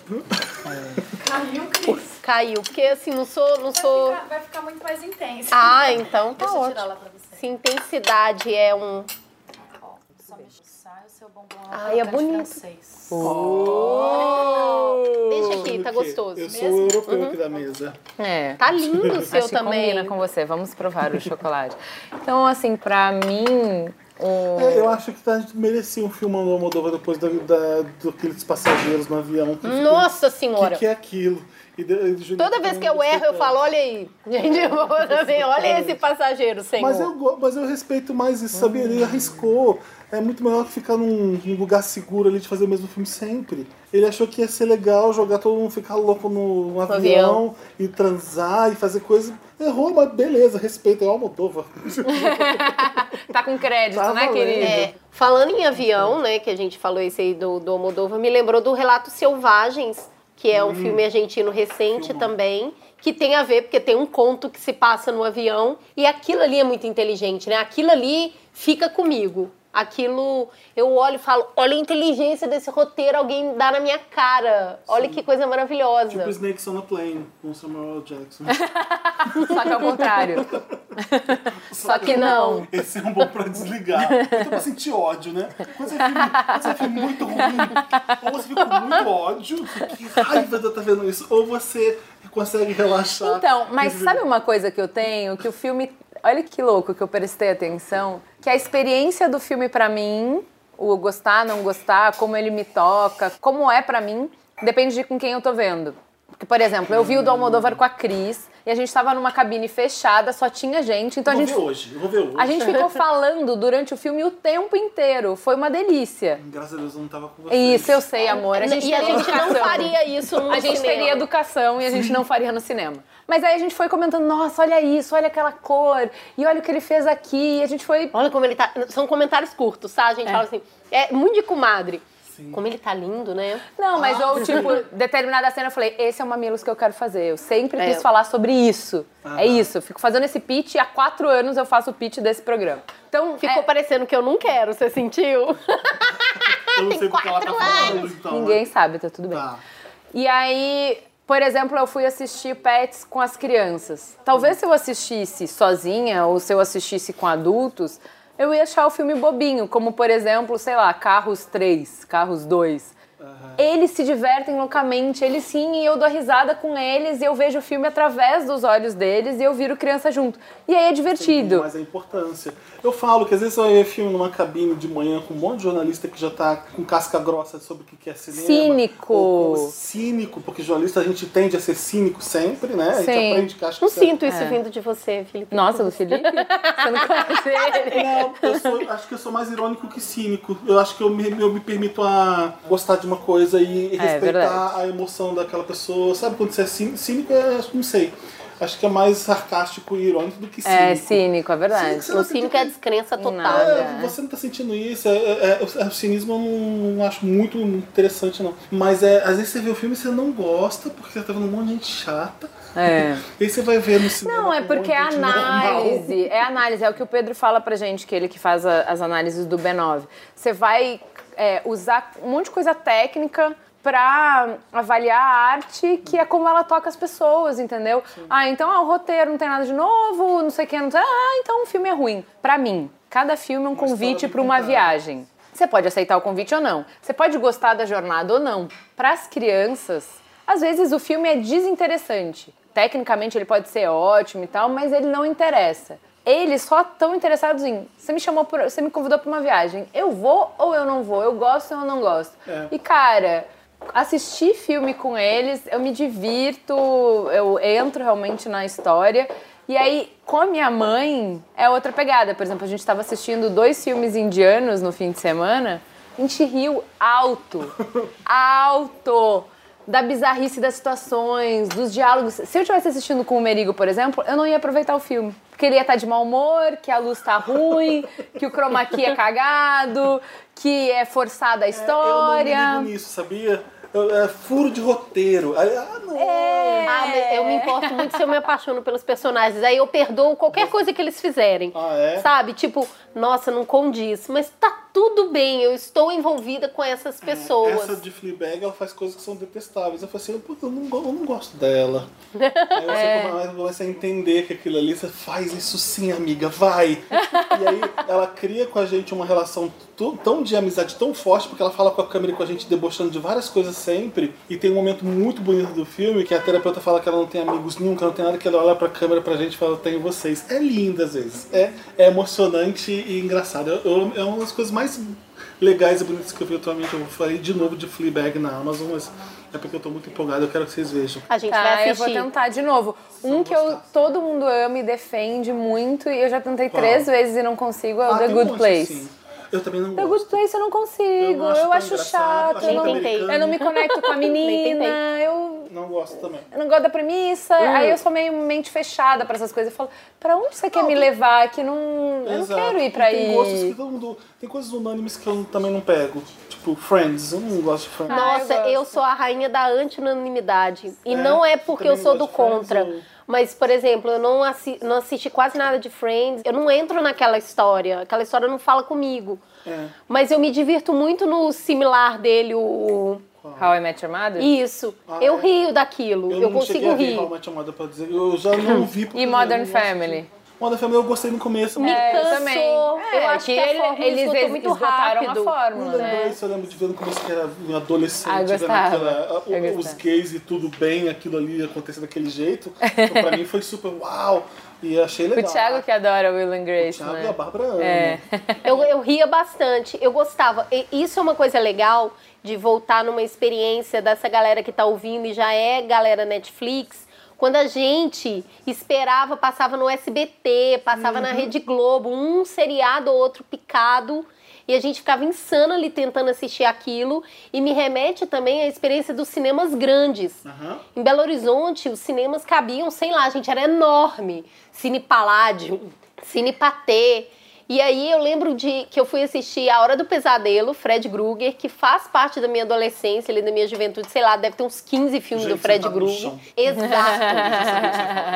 Speaker 1: Caiu, Cris.
Speaker 3: Caiu, porque assim, não sou. Não sou...
Speaker 1: Vai ficar, vai ficar muito mais intenso.
Speaker 3: Ah, então tá
Speaker 1: Deixa eu tirar
Speaker 3: ótimo.
Speaker 1: lá pra você.
Speaker 3: Se intensidade é um.
Speaker 1: Ó, só mexer o seu bombom
Speaker 3: Ai, é bonito.
Speaker 1: francês.
Speaker 3: Deixa aqui, tá gostoso.
Speaker 5: Eu sou o europeu aqui da mesa.
Speaker 4: É.
Speaker 3: Tá lindo o seu
Speaker 4: Acho que
Speaker 3: também.
Speaker 4: combina com você. Vamos provar o chocolate. Então, assim, pra mim, o...
Speaker 5: É, eu acho que a gente merecia um filme do Almodóvar depois da, da, daqueles passageiros no avião. que ficou-
Speaker 3: Nossa
Speaker 5: O
Speaker 3: senhora.
Speaker 5: que, que é aquilo? E de- e
Speaker 3: Toda vez que eu erro, eu falo, olha aí. Gente, também, olha esse passageiro, senhor.
Speaker 5: Mas eu, mas eu respeito mais isso, sabia? Ele arriscou. É muito melhor que ficar num, num lugar seguro ali de fazer o mesmo filme sempre. Ele achou que ia ser legal jogar todo mundo ficar louco no, no avião,
Speaker 3: avião.
Speaker 5: e transar e fazer coisa. Errou, mas beleza, respeito. É o Almodóvar.
Speaker 4: tá com crédito,
Speaker 5: Tá
Speaker 4: né, querido?
Speaker 3: É, falando em avião, né, que a gente falou esse aí do, do Almodóvar, me lembrou do Relatos Selvagens, que é um filme argentino recente
Speaker 5: Filmão.
Speaker 3: também, que tem a ver, porque tem um conto que se passa no avião, e aquilo ali é muito inteligente, né? Aquilo ali fica comigo. Aquilo, eu olho e falo, olha a inteligência desse roteiro, alguém dá na minha cara. Olha que coisa maravilhosa.
Speaker 5: tipo Snakes on a Plane, com Samuel. Jackson.
Speaker 4: Só que é o contrário. Só que não.
Speaker 5: Esse é um bom pra desligar. Então pra sentir ódio, né? Quando você filme muito ruim, ou você fica com muito ódio, que raiva de eu estar vendo isso, ou você consegue relaxar.
Speaker 4: Então, mas sabe uma coisa que eu tenho? Que o filme. Olha que louco que eu prestei atenção. Que a experiência do filme pra mim, o gostar, não gostar, como ele me toca, como é pra mim, depende de com quem eu tô vendo. Porque, por exemplo, eu vi o do Almodóvar com a Cris e a gente tava numa cabine fechada, só tinha gente, então a
Speaker 5: Eu vou
Speaker 4: gente.
Speaker 5: ver hoje, eu vou ver hoje.
Speaker 4: A gente ficou falando durante o filme o tempo inteiro. Foi uma delícia.
Speaker 5: Graças a Deus eu não tava com vocês.
Speaker 4: Isso, eu sei, amor. A gente
Speaker 3: e a gente não
Speaker 4: educação.
Speaker 3: faria isso no
Speaker 4: A gente
Speaker 3: cinema.
Speaker 4: teria educação e a gente não faria no cinema. Mas aí a gente foi comentando, nossa, olha isso, olha aquela cor, e olha o que ele fez aqui. E a gente foi.
Speaker 3: Olha como ele tá. São comentários curtos, tá? A gente
Speaker 4: É.
Speaker 3: fala assim. É muito de comadre. Como ele tá lindo, né?
Speaker 4: Não, mas
Speaker 5: Ah.
Speaker 4: ou tipo, determinada cena eu falei, esse é o mamilos que eu quero fazer. Eu sempre
Speaker 3: É.
Speaker 4: quis falar sobre isso.
Speaker 5: Ah.
Speaker 4: É isso. Eu fico fazendo esse pitch e há quatro anos eu faço o pitch desse programa. Então,
Speaker 3: Ficou
Speaker 4: é,
Speaker 3: parecendo que eu não quero, você sentiu?
Speaker 5: Eu não
Speaker 3: Tem
Speaker 5: sei porque ela tá
Speaker 3: quatro
Speaker 5: falando,
Speaker 3: anos.
Speaker 5: então.
Speaker 4: ninguém sabe, tá tudo bem.
Speaker 5: Tá.
Speaker 4: E aí, por exemplo, eu fui assistir Pets com as crianças. Talvez se eu assistisse sozinha ou se eu assistisse com adultos, eu ia achar o filme bobinho, como por exemplo, sei lá, Carros 3, Carros 2. Eles se divertem loucamente, eles sim, e eu dou risada com eles, e eu vejo o filme através dos olhos deles e eu viro criança junto. E aí é divertido.
Speaker 5: Mas a importância. Eu falo que às vezes eu ia filme numa cabine de manhã com um monte de jornalista que já tá com casca grossa sobre o que que é cinema.
Speaker 4: Cínico.
Speaker 5: Ou com- cínico, porque jornalista a gente tende a ser cínico sempre, né? A gente
Speaker 4: Sim.
Speaker 5: aprende que acha que
Speaker 3: Não sinto isso vindo de você, Felipe.
Speaker 4: Nossa, do Felipe? Você não conhece ele?
Speaker 5: Não, eu sou- acho que eu sou mais irônico que cínico. Eu acho que eu me, eu me permito a gostar de uma coisa e, e
Speaker 4: É,
Speaker 5: respeitar
Speaker 4: verdade.
Speaker 5: a emoção daquela pessoa. Sabe quando você é cí- cínico? É, não sei. Acho que é mais sarcástico e irônico do que cínico.
Speaker 4: É cínico, é verdade.
Speaker 5: Sim,
Speaker 3: O cínico é a descrença total.
Speaker 4: Nada.
Speaker 5: É, você não tá sentindo isso. É, é- é- o cinismo eu não, não acho muito interessante, não. Mas é, às vezes você vê o filme e você não gosta, porque você tá vendo um monte de gente chata.
Speaker 4: É.
Speaker 5: E aí você vai ver no cinema.
Speaker 4: Não, é
Speaker 5: um
Speaker 4: porque é
Speaker 5: gente normal.
Speaker 4: análise. É análise, é o que o Pedro fala pra gente, que ele que faz a- as análises do B9. Você vai é, usar um monte de coisa técnica pra avaliar a arte, que é como ela toca as pessoas, entendeu? Ah, então ah, o roteiro não tem nada de novo, não sei o que, não sei. Ah, então o filme é ruim. Pra mim, cada filme é um convite
Speaker 5: história
Speaker 4: pra uma viagem. Você pode aceitar o convite ou não. Você pode gostar da jornada ou não. Para as crianças, às vezes o filme é desinteressante. Tecnicamente ele pode ser ótimo e tal, mas ele não interessa. Eles só estão interessados em. Você me chamou, por, você me convidou para uma viagem. Eu vou ou eu não vou? Eu gosto ou eu não gosto?
Speaker 5: É.
Speaker 4: E cara, assistir filme com eles, eu me divirto, eu entro realmente na história. E aí, com a minha mãe, é outra pegada. Por exemplo, a gente estava assistindo dois filmes indianos no fim de semana. A gente riu alto. alto! Da bizarrice das situações, dos diálogos. Se eu estivesse assistindo com o Merigo, por exemplo, eu não ia aproveitar o filme. Porque ele ia estar de mau humor, que a luz tá ruim, que o chroma key é cagado, que é forçada a história.
Speaker 5: Eu não me ligo nisso, sabia? É furo de roteiro. Ah, não.
Speaker 3: Ah, mas eu me importo muito se eu me apaixono pelos personagens. Aí eu perdoo qualquer coisa que eles fizerem.
Speaker 5: Ah, é?
Speaker 3: Sabe? Tipo, nossa, não condiz. Mas tá tudo bem, eu estou envolvida com essas pessoas.
Speaker 5: Essa de Fleabag, ela faz coisas que são detestáveis. Eu falei assim, "Pô, eu não, eu não gosto dela. Aí você começa- começa a entender que aquilo ali, você faz isso sim, amiga, vai. e aí ela cria com a gente uma relação tão de amizade tão forte, porque ela fala com a câmera e com a gente debochando de várias coisas sempre. E tem um momento muito bonito do filme que a terapeuta fala que ela não tem amigos nunca, não tem nada que ela olha pra câmera pra gente e fala, eu tenho vocês. É lindo às vezes. É, é emocionante e engraçado. Eu- eu- é uma das coisas mais legais e bonitas que eu vi atualmente. Eu falei de novo de Fleabag na Amazon, mas é porque eu tô muito empolgado, eu quero que vocês vejam.
Speaker 3: A gente
Speaker 4: Tá,
Speaker 3: vai
Speaker 4: eu vou
Speaker 3: assistir.
Speaker 4: tentar de novo. Um que eu, todo mundo ama e defende muito, e eu já tentei
Speaker 5: Qual?
Speaker 4: três vezes e não consigo, é o
Speaker 5: Ah,
Speaker 4: The
Speaker 5: tem um
Speaker 4: Good
Speaker 5: monte,
Speaker 4: Place.
Speaker 5: assim. Eu também não gosto.
Speaker 4: Good Place eu não consigo,
Speaker 5: Eu
Speaker 4: eu,
Speaker 5: não acho tão
Speaker 4: acho chato,
Speaker 5: acho
Speaker 4: eu não, eu não me conecto com a menina, eu,
Speaker 5: Não gosto também.
Speaker 4: eu não gosto da premissa, aí eu sou meio mente fechada pra essas coisas. Eu falo, pra onde você quer me levar? Que não, eu não
Speaker 5: Exato.
Speaker 4: quero ir
Speaker 5: E
Speaker 4: pra
Speaker 5: tem gostos que
Speaker 4: aí.
Speaker 5: todo mundo. Tem coisas unânimes que eu também não pego. Tipo, Friends. Eu não gosto de Friends.
Speaker 4: Ah, eu
Speaker 3: Nossa, eu, sou a rainha da anti-unanimidade. E
Speaker 5: É?
Speaker 3: não é porque
Speaker 5: Você
Speaker 3: eu sou do
Speaker 5: Friends,
Speaker 3: contra. Mas, por exemplo, eu não, assi não assisti quase nada de Friends. Eu não entro naquela história. Aquela história não fala comigo.
Speaker 5: É.
Speaker 3: Mas eu me divirto muito no similar dele, o.
Speaker 4: How I Met Your Mother?
Speaker 3: Isso.
Speaker 5: Ah,
Speaker 3: eu
Speaker 5: é?
Speaker 3: rio daquilo. Eu,
Speaker 5: não cheguei
Speaker 3: consigo
Speaker 5: a ver
Speaker 3: rir.
Speaker 5: How I Met Your Mother pra dizer. Eu já não vi.
Speaker 4: E
Speaker 5: eu
Speaker 4: Modern
Speaker 5: não assisti.
Speaker 4: Family?
Speaker 5: Modern Family eu gostei no começo.
Speaker 3: Me
Speaker 5: mas
Speaker 4: É, eu
Speaker 3: cansou.
Speaker 4: também.
Speaker 3: Eu
Speaker 4: É,
Speaker 3: acho que, a
Speaker 4: ele- eles
Speaker 3: esgotou muito
Speaker 4: esgotaram
Speaker 3: rápido.
Speaker 4: a fórmula, né?
Speaker 5: Grace, eu lembro de ver no começo que era um adolescente,
Speaker 4: Ah, eu
Speaker 5: vendo aquela-
Speaker 4: Eu
Speaker 5: o- os gays e tudo bem, aquilo ali acontecer daquele jeito. Então, pra mim foi super uau! E achei
Speaker 4: O
Speaker 5: legal.
Speaker 4: Thiago que adora Will and
Speaker 5: O
Speaker 4: Grace,
Speaker 5: Thiago
Speaker 4: né?
Speaker 5: e a Bárbara.
Speaker 4: É.
Speaker 3: Eu, eu ria bastante, eu gostava. E isso é uma coisa legal de voltar numa experiência dessa galera que tá ouvindo e já é galera Netflix. Quando a gente esperava, passava no SBT, passava na Rede Globo, um seriado ou outro picado. E a gente ficava insano ali tentando assistir aquilo. E me remete também à experiência dos cinemas grandes.
Speaker 5: Aham.
Speaker 3: Em Belo Horizonte, os cinemas cabiam, sei lá, gente, era enorme. Cine Paládio, Cine Patê. E aí eu lembro de que eu fui assistir A Hora do Pesadelo, Fred Krueger, que faz parte da minha adolescência, ali da minha juventude, sei lá, deve ter uns 15 filmes
Speaker 5: Gente
Speaker 3: do Fred
Speaker 5: sentado no
Speaker 3: Krueger. Exato.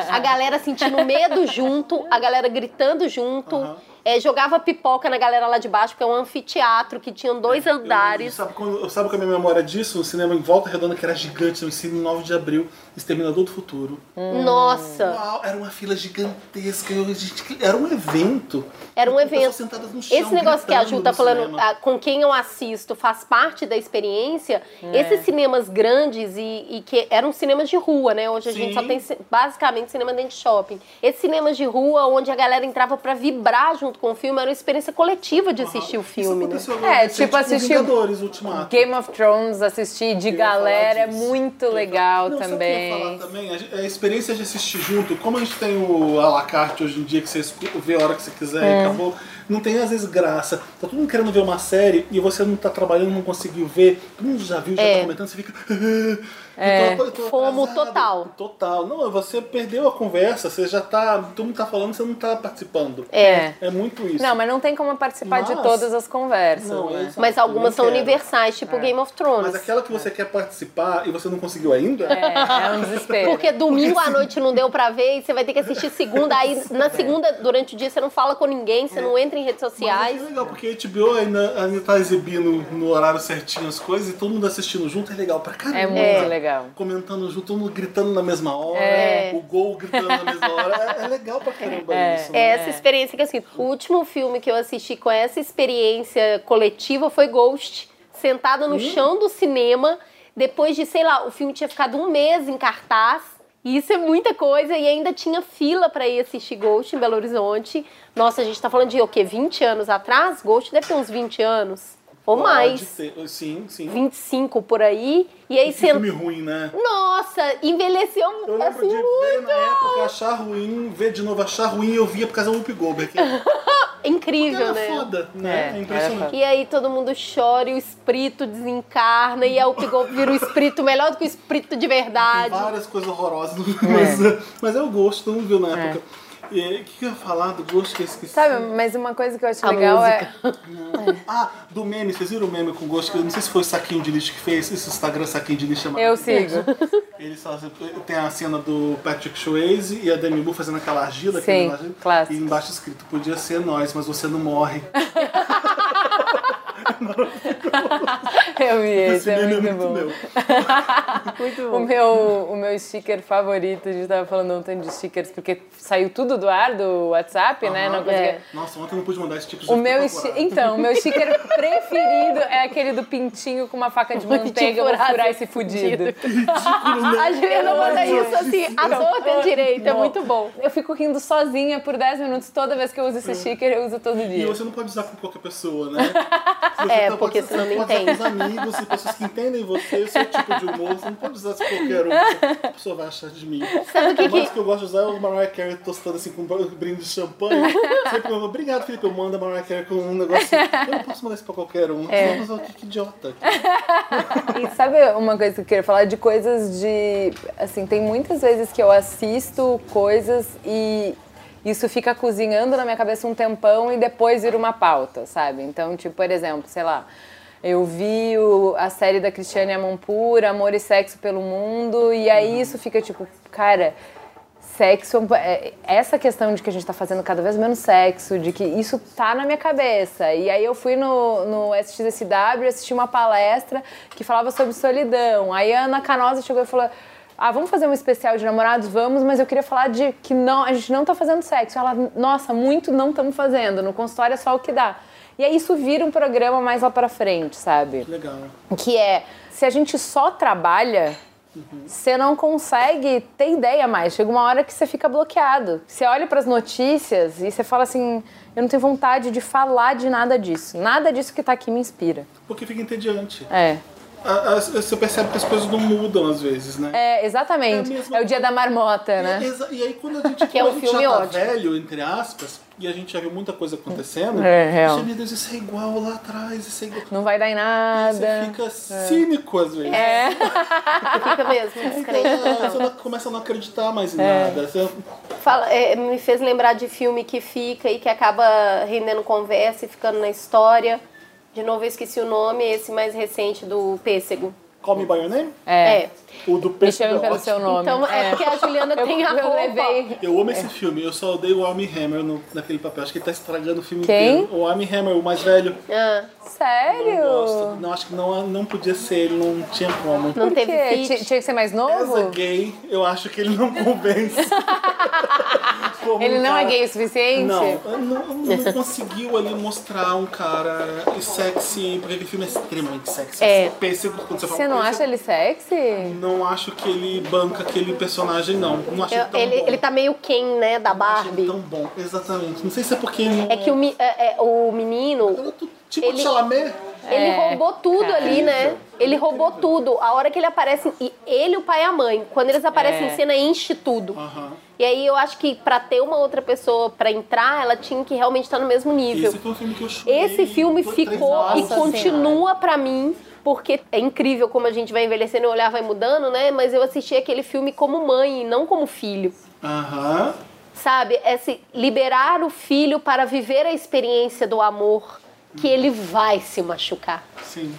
Speaker 3: A galera sentindo medo junto, a galera gritando junto.
Speaker 5: Aham.
Speaker 3: É, jogava pipoca na galera lá de baixo, porque é um anfiteatro que tinha dois
Speaker 5: Eu lembro
Speaker 3: andares.
Speaker 5: disso. Sabe, quando, sabe qual é a minha memória disso? O cinema em Volta Redonda, que era gigante, no Cine 9 de Abril, Exterminador do Futuro.
Speaker 3: Nossa,
Speaker 5: Uau, era uma fila gigantesca. eu- gente, era um evento.
Speaker 3: era um evento.
Speaker 5: sentadas no chão,
Speaker 3: Esse negócio que a Ju tá falando, ah, com quem eu assisto, faz parte da experiência.
Speaker 5: É.
Speaker 3: Esses cinemas grandes e, e que eram cinemas de rua, né? Hoje a gente só
Speaker 5: Sim.
Speaker 3: tem basicamente cinema dentro de shopping. Esses cinemas de rua, onde a galera entrava pra vibrar junto com o filme, era uma experiência coletiva de assistir o
Speaker 5: Isso
Speaker 3: filme, né?
Speaker 5: aconteceu agora
Speaker 4: É, tipo,
Speaker 5: com
Speaker 4: assistir
Speaker 5: Vingadores Ultimato.
Speaker 4: Game of Thrones, assistir de galera é muito
Speaker 5: Eu
Speaker 4: legal
Speaker 5: Não, sabe o
Speaker 4: também.
Speaker 5: falar também? A, gente- a experiência de assistir junto, como a gente tem o à la carte hoje em dia, que você vê a hora que você quiser
Speaker 4: É.
Speaker 5: e acabou, não tem às vezes graça. Tá todo mundo querendo ver uma série e você não tá trabalhando, não conseguiu ver, todo mundo já viu, já
Speaker 3: É.
Speaker 5: tá comentando, você fica. É. Eu tô,
Speaker 3: Fomo
Speaker 5: atrasado.
Speaker 3: total.
Speaker 5: Total. Não, você perdeu a conversa, você já tá. Todo mundo tá falando, você não tá participando.
Speaker 3: É.
Speaker 5: É muito isso.
Speaker 4: Não, mas não tem como participar de
Speaker 5: Mas-
Speaker 4: todas as conversas.
Speaker 5: Não,
Speaker 4: né?
Speaker 3: Mas algumas são
Speaker 5: quero.
Speaker 3: universais, tipo Game of Thrones.
Speaker 5: Mas aquela que você quer participar e você não conseguiu ainda,
Speaker 4: É, é um desespero.
Speaker 3: Porque domingo à noite não deu pra ver e você vai ter que assistir segunda. Aí na segunda, durante o dia, você não fala com ninguém, você não entra em redes
Speaker 5: Mas
Speaker 3: sociais.
Speaker 5: é legal, porque a HBO ainda, ainda tá exibindo no horário certinho as coisas e todo mundo assistindo junto é legal pra caramba.
Speaker 4: É muito legal.
Speaker 5: Comentando junto, todo mundo gritando na mesma hora,
Speaker 3: É.
Speaker 5: o gol gritando na mesma hora. É, é legal pra caramba isso.
Speaker 3: É
Speaker 5: né?
Speaker 3: essa experiência que assim, o último filme que eu assisti com essa experiência coletiva foi Ghost, sentada no chão do cinema, depois de, sei lá, o filme tinha ficado um mês em cartaz. E isso é muita coisa, e ainda tinha fila pra ir assistir Ghost em Belo Horizonte. Nossa, a gente tá falando de o quê? 20 anos atrás? Ghost deve ter uns 20 anos. Ou
Speaker 5: Pode
Speaker 3: mais.
Speaker 5: ter- Sim, sim.
Speaker 3: 25 por aí. E aí você.
Speaker 5: filme ruim, né?
Speaker 3: Nossa, envelheceu
Speaker 5: Eu lembro
Speaker 3: assim
Speaker 5: de ver
Speaker 3: muito.
Speaker 5: na época, achar ruim, ver de novo, achar ruim, eu via por causa do Whoopi Goldberg.
Speaker 3: Incrível,
Speaker 5: Era
Speaker 3: né?
Speaker 5: foda, né? É,
Speaker 4: É,
Speaker 5: impressionante.
Speaker 3: E aí todo mundo chora e o espírito desencarna e aí o Pigol vira o espírito melhor do que o espírito de
Speaker 5: Tem
Speaker 3: verdade.
Speaker 5: várias coisas horrorosas, mas, mas é o gosto, todo mundo viu na época. E O que, que eu ia falar do gosto que eu esqueci?
Speaker 4: Sabe, mas uma coisa que eu acho
Speaker 3: A
Speaker 4: legal
Speaker 3: música.
Speaker 4: é.
Speaker 5: Ah, do meme, vocês viram o meme com gosto? Que eu não sei se foi o Saquinho de Lixo que fez, esse Instagram Saquinho de Lixo é
Speaker 4: Eu sigo.
Speaker 5: Ele só, tem a cena do Patrick Swayze e a Demi Moore fazendo aquela argila.
Speaker 4: Sim,
Speaker 5: aquele argila,
Speaker 4: clássico.
Speaker 5: E embaixo escrito, podia ser nós, mas você não morre.
Speaker 4: Eu vi esse,
Speaker 5: Esse
Speaker 4: é
Speaker 5: é
Speaker 4: muito
Speaker 5: muito
Speaker 4: bom.
Speaker 5: meu.
Speaker 3: Muito
Speaker 4: O
Speaker 3: bom.
Speaker 4: meu, o meu sticker favorito, a gente tava falando ontem de stickers, porque saiu tudo do ar do WhatsApp, né? Não
Speaker 5: Aham.
Speaker 4: conseguia.
Speaker 3: É.
Speaker 5: Nossa, ontem eu não pude mandar esse tipo de
Speaker 4: O meu Então, o meu sticker preferido é aquele do pintinho com uma faca de manteiga. Eu vou
Speaker 3: furar esse
Speaker 4: fudido.
Speaker 3: A Juliana manda isso assim, e à direita, é
Speaker 4: Não.
Speaker 3: muito bom.
Speaker 4: Eu fico rindo sozinha por 10 minutos toda vez que eu uso esse sticker, eu uso todo
Speaker 5: E
Speaker 4: dia.
Speaker 5: você não pode usar com qualquer pessoa, né? Você
Speaker 3: É,
Speaker 5: tá-
Speaker 3: porque
Speaker 5: você
Speaker 3: senão não entende.
Speaker 5: com os amigos e pessoas que entendem você, o seu tipo de humor. Você não pode usar com qualquer um. A pessoa vai achar de mim.
Speaker 3: Sabe o que que...
Speaker 5: que eu gosto de usar é o Mariah Carey tostando assim com um brinde de champanhe. Sempre eu, obrigado, Felipe. Eu mando a Mariah Carey com um negócio assim. Eu não posso mandar isso pra qualquer um.
Speaker 3: É.
Speaker 5: Mas, que, que idiota.
Speaker 4: E sabe uma coisa que eu queria falar de coisas de. Assim, tem muitas vezes que eu assisto coisas e isso fica cozinhando na minha cabeça um tempão e depois vira uma pauta, sabe? Então, tipo, por exemplo, sei lá. Eu vi o- a série da Cristiane Amonpour, Amor e Sexo pelo Mundo, e aí isso fica tipo, cara, sexo, é- essa questão de que a gente tá fazendo cada vez menos sexo, de que isso tá na minha cabeça. E aí eu fui no, no SXSW assisti uma palestra que falava sobre solidão. Aí a Ana Canosa chegou e falou: Ah, vamos fazer um especial de namorados? Vamos, mas eu queria falar de que não, a gente não tá fazendo sexo. Ela, nossa, muito não estamos fazendo. No consultório é só o que dá. E aí isso vira um programa mais lá pra frente, sabe?
Speaker 5: Legal.
Speaker 4: que é se a gente só trabalha, você não consegue ter ideia mais. Chega uma hora que você fica bloqueado. Você olha para as notícias e você fala assim: eu não tenho vontade de falar de nada disso. Nada disso que tá aqui me inspira.
Speaker 5: Porque fica entediante.
Speaker 4: É.
Speaker 5: A- a- Você percebe que as coisas não mudam às vezes, né?
Speaker 4: É, exatamente.
Speaker 5: É mesma
Speaker 4: É o dia da marmota, né?
Speaker 5: Exa- E aí quando a gente,
Speaker 3: Que é um
Speaker 5: a gente
Speaker 3: filme
Speaker 5: já tá
Speaker 3: ótimo.
Speaker 5: velho, entre aspas, e a gente já viu muita coisa acontecendo,
Speaker 4: É, real.
Speaker 5: você, meu Deus, isso é igual lá atrás, isso é igual.
Speaker 4: Não vai dar em
Speaker 5: Você
Speaker 4: nada.
Speaker 5: fica cínico às vezes.
Speaker 4: É.
Speaker 3: Fica mesmo, descrente.
Speaker 5: É, você não- começa a não acreditar mais em nada. Você-
Speaker 3: Fala, é, me fez lembrar de filme que fica e que acaba rendendo conversa e ficando na história. De novo, eu esqueci o nome, esse mais recente do Pêssego.
Speaker 5: Call Me By Your Name?
Speaker 4: É.
Speaker 3: É.
Speaker 5: O do
Speaker 4: Me
Speaker 5: Peixe
Speaker 4: chame
Speaker 5: é
Speaker 4: pelo seu nome.
Speaker 3: Então, é porque a Juliana
Speaker 4: Eu,
Speaker 3: tem a
Speaker 4: eu
Speaker 3: roupa.
Speaker 4: levei.
Speaker 5: Eu amo esse filme, eu só odeio o Armie Hammer no, naquele papel. Acho que ele tá estragando o filme
Speaker 4: Quem?
Speaker 5: inteiro. O Armie Hammer, o mais velho.
Speaker 3: Ah,
Speaker 4: Sério?
Speaker 5: Não gosto. Não, acho que não, não podia ser ele, não tinha como.
Speaker 3: não
Speaker 4: Por
Speaker 3: teve
Speaker 4: Tinha que ser mais novo?
Speaker 5: gay, eu acho que ele não convence. Como
Speaker 4: Ele
Speaker 5: um
Speaker 4: não é
Speaker 5: cara-
Speaker 4: gay o suficiente?
Speaker 5: Não, não, não conseguiu ali mostrar um cara sexy, porque aquele filme é extremamente sexy.
Speaker 3: É.
Speaker 5: Pêssego, quando você fala
Speaker 4: Você não
Speaker 5: pêssego,
Speaker 4: acha ele sexy?
Speaker 5: Não acho que ele banca aquele personagem, não. Não acho
Speaker 3: Eu-
Speaker 5: ele tão
Speaker 3: ele,
Speaker 5: bom.
Speaker 3: ele tá meio Ken, né, da
Speaker 5: Não
Speaker 3: Barbie.
Speaker 5: tão bom, exatamente. Não sei se é porque ele não
Speaker 3: É que o, é- é, o menino,
Speaker 5: Tipo
Speaker 3: Ele-
Speaker 5: de Chalamet.
Speaker 3: Ele
Speaker 4: É,
Speaker 3: roubou tudo
Speaker 4: cara.
Speaker 3: ali, né? Ele roubou tudo. A hora que ele aparece, e ele, o pai e a mãe, quando eles aparecem
Speaker 4: É.
Speaker 3: em cena, enche tudo.
Speaker 5: Aham.
Speaker 3: E aí eu acho que pra ter uma outra pessoa pra entrar, ela tinha que realmente estar no mesmo nível.
Speaker 5: Esse foi um filme que eu chorei.
Speaker 3: Esse filme ficou e continua pra mim, porque é incrível como a gente vai envelhecendo e o olhar vai mudando, né? Mas eu assisti aquele filme como mãe e não como filho.
Speaker 5: Aham.
Speaker 3: sabe? Esse liberar o filho para viver a experiência do amor que ele vai se machucar.
Speaker 5: Sim.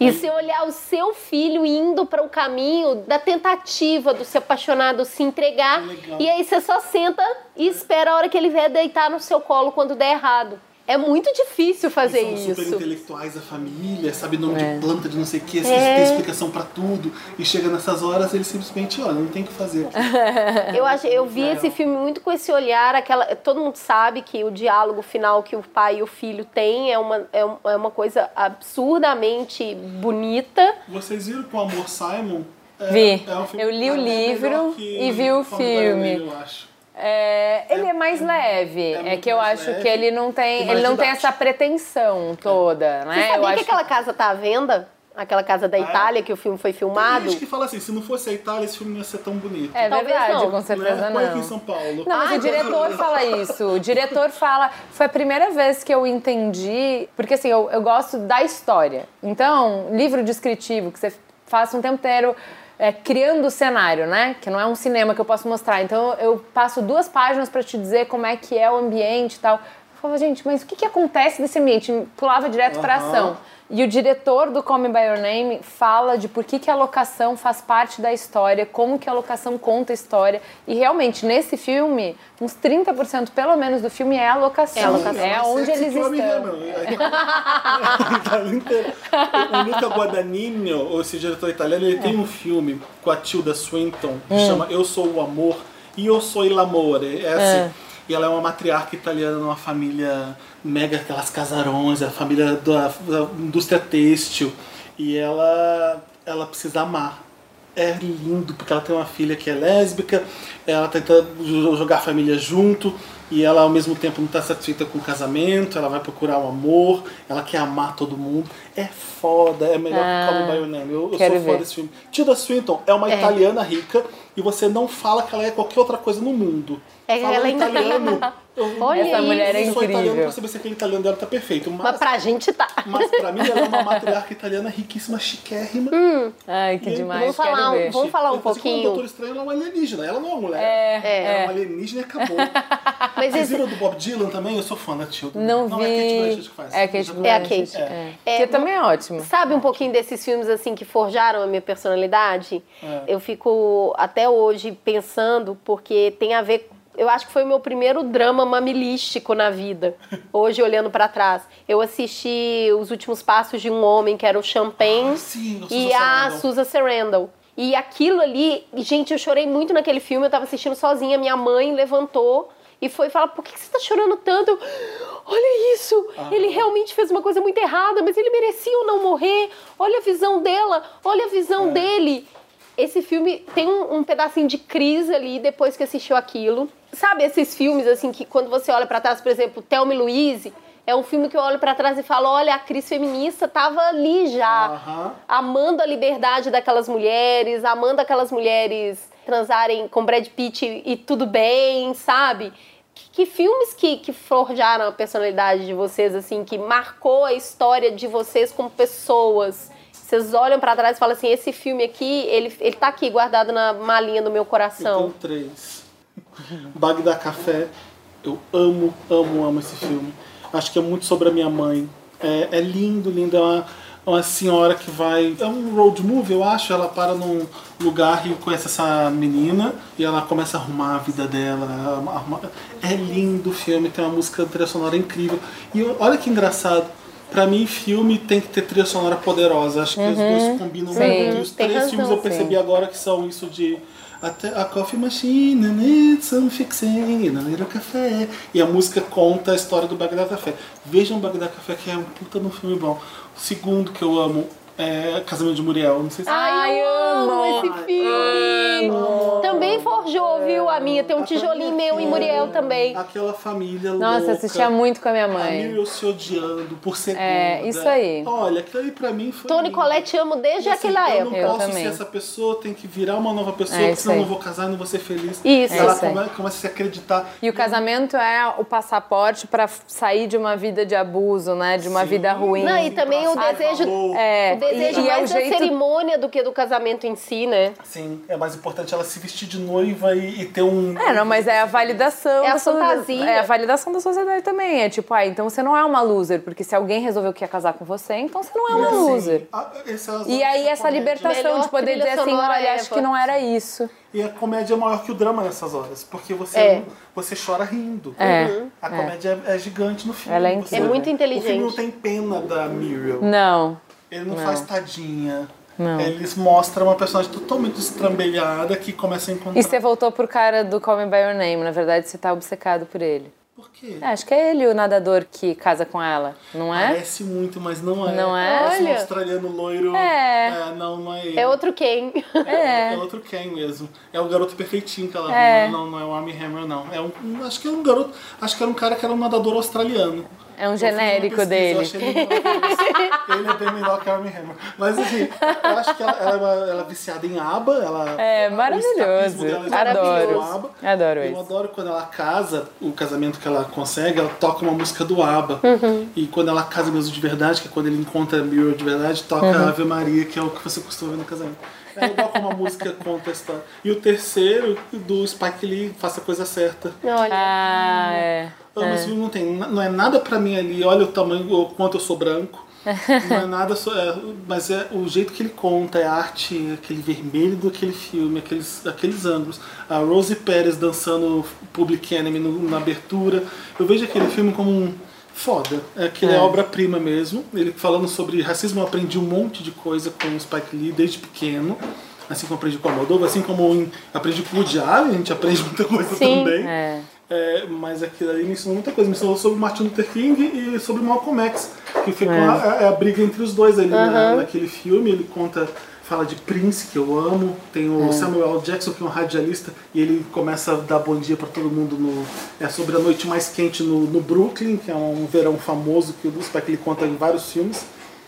Speaker 3: E você olhar o seu filho indo para o caminho da tentativa do se apaixonar, do se entregar,
Speaker 5: Legal.
Speaker 3: e aí você só senta e espera a hora que ele vier deitar no seu colo quando der errado. É muito difícil fazer
Speaker 5: são super
Speaker 3: isso.
Speaker 5: intelectuais da família, sabe nome
Speaker 4: É.
Speaker 5: de planta, de não sei o que,
Speaker 3: É.
Speaker 5: tem explicação pra tudo. E chega nessas horas, ele simplesmente, olha, não tem o que fazer.
Speaker 3: Eu, acho, eu vi esse filme muito com esse olhar, aquela. Todo mundo sabe que o diálogo final que o pai e o filho têm é uma, é é uma coisa absurdamente bonita.
Speaker 5: Vocês viram que o Amor Simon é,
Speaker 4: Vi.
Speaker 5: é um
Speaker 4: Eu li o
Speaker 5: até
Speaker 4: livro
Speaker 5: que
Speaker 4: e vi o filme.
Speaker 5: Eu acho.
Speaker 4: É, ele é,
Speaker 5: É-
Speaker 4: mais
Speaker 5: é-
Speaker 4: leve.
Speaker 5: é
Speaker 4: É, que eu acho
Speaker 5: leve
Speaker 4: que ele não tem, ele não tem essa pretensão toda, né?
Speaker 3: Você
Speaker 4: eu
Speaker 3: sabia
Speaker 4: acho
Speaker 3: que aquela casa tá à venda? Aquela casa da
Speaker 5: é?
Speaker 3: Itália que o filme foi
Speaker 5: Tem
Speaker 3: filmado?
Speaker 5: gente que fala assim, se não fosse a Itália, esse filme não ia ser tão bonito.
Speaker 4: É
Speaker 3: Talvez
Speaker 4: verdade,
Speaker 3: não.
Speaker 4: com certeza
Speaker 5: né?
Speaker 4: não.
Speaker 5: Foi aqui em São Paulo.
Speaker 4: Não, mas
Speaker 3: Ai,
Speaker 4: o diretor fala isso. O diretor fala. Foi a primeira vez que eu entendi. Porque assim, eu, eu gosto da história. Então, livro descritivo, que você faça um tempo inteiro. É, criando o cenário, né? Que não é um cinema que eu posso mostrar. Então eu passo duas páginas para te dizer como é que é o ambiente e tal. Eu falava, gente, mas o que, que acontece nesse ambiente? Pulava direto pra
Speaker 5: Aham.
Speaker 4: ação. E o diretor do Call Me By Your Name fala de por que, que a locação faz parte da história, como que a locação conta a história. E realmente, nesse filme, uns 30% pelo menos do filme é a locação.
Speaker 3: É a locação.
Speaker 4: É
Speaker 5: mais
Speaker 4: onde eles estão.
Speaker 5: Itália inteira. O Luca Guadagnino, esse diretor italiano, ele tem um filme com a Tilda Swinton que
Speaker 4: Hum.
Speaker 5: chama Eu Sou o Amor e Eu Sou il Amore. É assim. E ela é uma matriarca italiana numa família mega, aquelas casarões, a família da, da indústria têxtil. E ela, ela precisa amar. É lindo, porque ela tem uma filha que é lésbica, ela tenta jo- jogar a família junto, e ela ao mesmo tempo não está satisfeita com o casamento, ela vai procurar o amor, ela quer amar todo mundo. É foda, é melhor
Speaker 4: Ah,
Speaker 5: que Call Me By Your Name. Eu, eu sou fã
Speaker 4: ver.
Speaker 5: desse filme. Tilda Swinton é uma italiana rica, e você não fala que ela é qualquer outra coisa no mundo.
Speaker 3: É,
Speaker 5: Falando
Speaker 3: ela é
Speaker 5: italiano. eu-
Speaker 3: Olha
Speaker 4: Essa
Speaker 3: isso.
Speaker 4: mulher é
Speaker 5: eu sou italiano
Speaker 4: incrível.
Speaker 5: pra saber se aquele italiano dela tá perfeito.
Speaker 3: Mas
Speaker 5: Mas,
Speaker 3: pra gente tá.
Speaker 5: mas pra mim ela é uma matriarca italiana riquíssima, chiquérrima.
Speaker 4: Ai, que
Speaker 5: E
Speaker 4: demais.
Speaker 3: vamos falar
Speaker 4: quero
Speaker 3: um-
Speaker 4: ver.
Speaker 3: vamos falar um
Speaker 5: Depois, Quando o
Speaker 3: pouquinho.
Speaker 5: Doutor Estranho ela é uma alienígena, ela não é uma mulher.
Speaker 4: É,
Speaker 5: Ela é
Speaker 4: é.
Speaker 5: uma alienígena e acabou.
Speaker 3: Mas
Speaker 5: Vocês
Speaker 3: esse,
Speaker 5: viram do Bob Dylan também? Eu sou fã da Tilda.
Speaker 4: Não,
Speaker 5: é a Kate
Speaker 4: vi.
Speaker 5: Blanchett que faz.
Speaker 4: É a Kate
Speaker 3: É a
Speaker 4: Blanchett.
Speaker 3: Kate.
Speaker 4: É.
Speaker 3: É,
Speaker 4: que também é ótimo.
Speaker 3: Sabe um pouquinho desses filmes assim que forjaram a minha personalidade?
Speaker 5: É.
Speaker 3: Eu fico até hoje pensando porque tem a ver eu acho que foi o meu primeiro drama mamilístico na vida. Hoje olhando pra trás, eu assisti Os Últimos Passos de um Homem, que era o Champagne,
Speaker 5: Ah, sim,
Speaker 3: e
Speaker 5: Susan
Speaker 3: a
Speaker 5: Sarandon.
Speaker 3: Susan Sarandon. E aquilo ali, gente, eu chorei muito naquele filme. Eu tava assistindo sozinha, minha mãe levantou e foi falar: Por que que você tá chorando tanto? Olha isso! Ele realmente fez uma coisa muito errada, mas ele merecia ou não morrer. Olha a visão dela, olha a visão
Speaker 5: É.
Speaker 3: dele. Esse filme tem um, um pedacinho de crise ali depois que assistiu aquilo. Sabe esses filmes assim que quando você olha pra trás, por exemplo, Thelma e Louise, é um filme que eu olho pra trás e falo, olha, a crise feminista tava ali já amando a liberdade daquelas mulheres, amando aquelas mulheres transarem com Brad Pitt e, e tudo bem, sabe? Que, que filmes que, que forjaram a personalidade de vocês, assim, que marcou a história de vocês como pessoas? Vocês olham pra trás e falam assim, esse filme aqui, ele, ele tá aqui guardado na malinha do meu
Speaker 5: Eu
Speaker 3: coração.
Speaker 5: tenho três. Bagdá Café. Eu amo, amo, amo esse filme. Acho que é muito sobre a minha mãe. É, é lindo, lindo. É uma, uma senhora que vai. É um road movie, eu acho. Ela para num lugar e conhece essa menina e ela começa a arrumar a vida dela. É lindo o filme, tem uma música trilha sonora incrível. E olha que engraçado. Pra mim, filme tem que ter trilha sonora poderosa. Acho que os dois combinam muito. E os
Speaker 3: tem
Speaker 5: três
Speaker 3: razão,
Speaker 5: filmes eu
Speaker 3: sim.
Speaker 5: percebi agora que são isso de até a coffee machine needs some fixing a little café e a música conta a história do Bagdá Café vejam Bagdá Café que é um puta no filme bom o segundo que eu amo é Casamento de Muriel não sei se
Speaker 3: Ai, eu amo esse filme! Também forjou, viu, a minha. Tem um tijolinho meu em Muriel também.
Speaker 5: aquela família
Speaker 4: Nossa,
Speaker 5: louca,
Speaker 4: assistia muito com a minha
Speaker 5: a
Speaker 4: mãe.
Speaker 5: Muriel se odiando por ser
Speaker 4: É, isso aí.
Speaker 5: olha aquilo aí pra mim foi
Speaker 3: Tony. Colette amo desde
Speaker 5: assim,
Speaker 3: aquela
Speaker 5: eu
Speaker 3: época.
Speaker 5: não
Speaker 4: Eu
Speaker 5: posso
Speaker 4: também.
Speaker 5: ser essa pessoa, tem que virar uma nova pessoa,
Speaker 4: É
Speaker 5: senão eu não vou casar e não vou ser feliz.
Speaker 3: Isso.
Speaker 5: E ela
Speaker 4: É isso aí.
Speaker 5: come- começa a se acreditar.
Speaker 4: E o casamento é o passaporte pra sair de uma vida de abuso, né? De uma
Speaker 5: Sim.
Speaker 4: vida ruim.
Speaker 3: Não, e também o desejo.
Speaker 4: É,
Speaker 3: o desejo
Speaker 4: e, e é o
Speaker 3: mais da
Speaker 4: jeito
Speaker 3: cerimônia do que do casamento em si, né?
Speaker 5: Sim, é mais importante ela se vestir de noiva e, e ter um.
Speaker 4: É, não, mas é a validação
Speaker 3: É a fantasia.
Speaker 4: É a validação da sociedade também. É tipo, ah, então você não é uma loser, porque se alguém resolveu que ia casar com você, então você não é
Speaker 5: E
Speaker 4: uma
Speaker 5: assim,
Speaker 4: loser.
Speaker 5: a- é
Speaker 4: E aí essa
Speaker 5: comédia.
Speaker 4: libertação
Speaker 3: Melhor
Speaker 4: de poder dizer assim, olha, acho
Speaker 3: ever.
Speaker 4: que não era isso.
Speaker 5: E a comédia é maior que o drama nessas horas, porque você,
Speaker 3: É.
Speaker 5: você chora rindo.
Speaker 4: É,
Speaker 5: A comédia é, é gigante no filme.
Speaker 4: Ela é
Speaker 5: Você-
Speaker 3: É muito
Speaker 5: O filme
Speaker 3: inteligente.
Speaker 5: não tem pena da Muriel.
Speaker 4: Não.
Speaker 5: Ele não, faz tadinha.
Speaker 4: Não.
Speaker 5: Eles mostram uma personagem totalmente estrambelhada que começa a encontrar.
Speaker 4: E você voltou pro cara do Call Me By Your Name, na verdade você tá obcecado por ele.
Speaker 5: Por quê?
Speaker 4: É, acho que é ele o nadador que casa com ela, não é?
Speaker 5: Parece muito, mas não é.
Speaker 4: Não é?
Speaker 5: Parece um
Speaker 3: Olha.
Speaker 5: australiano loiro.
Speaker 4: É.
Speaker 5: não, não é ele.
Speaker 3: É outro Ken.
Speaker 5: É. é outro Ken mesmo. É o garoto perfeitinho que ela
Speaker 4: É.
Speaker 5: viu. Não, não é o Armie Hammer, não. É um, um- acho que é um garoto. Acho que era um cara que era um nadador australiano.
Speaker 4: É um
Speaker 5: Eu uma
Speaker 4: genérico dele.
Speaker 5: Eu achei ele. Ele é bem melhor que a Armie Hammer. Mas assim, eu acho que ela, ela, é uma- ela é viciada em aba. Ela,
Speaker 4: É,
Speaker 5: o
Speaker 4: maravilhoso.
Speaker 5: dela é
Speaker 4: Adoro.
Speaker 5: o ABBA.
Speaker 4: Adoro
Speaker 5: Eu
Speaker 4: isso.
Speaker 5: adoro quando ela casa, o casamento que ela consegue, ela toca uma música do ABBA.
Speaker 4: Uhum.
Speaker 5: E quando ela casa mesmo de verdade, que é quando ele encontra a Muriel de verdade, toca
Speaker 4: Uhum.
Speaker 5: a Ave Maria, que é o que você costuma ver no casamento. É igual como a música conta a história. E o terceiro, do Spike Lee, Faça a Coisa Certa.
Speaker 3: Olha.
Speaker 4: Ah, é.
Speaker 5: Filme não tem, não é nada pra mim ali, olha o tamanho, o quanto eu sou branco. Não é nada, é, mas é o jeito que ele conta, é a arte, aquele vermelho daquele filme, aqueles, aqueles ângulos. A Rosie Pérez dançando Public Enemy no- na abertura. Eu vejo aquele filme como um foda. É que ele é, obra-prima mesmo. Ele falando sobre racismo, eu aprendi um monte de coisa com o Spike Lee desde pequeno. Assim como aprendi com a Moldova, assim como aprendi com o Woody Allen, a gente aprende muita coisa
Speaker 3: Sim.
Speaker 5: também.
Speaker 4: É.
Speaker 5: É, mas aquilo ali me ensinou muita coisa. Me ensinou sobre Martin Luther King e sobre Malcolm X. Que ficou a, a- a briga entre os dois ali né, naquele filme. Ele conta, fala de Prince, que eu amo. Tem o Samuel L. Jackson, que é um radialista. E ele começa a dar bom dia para todo mundo. No, é sobre a noite mais quente no, no Brooklyn, que é um verão famoso que o Spike ele conta em vários filmes.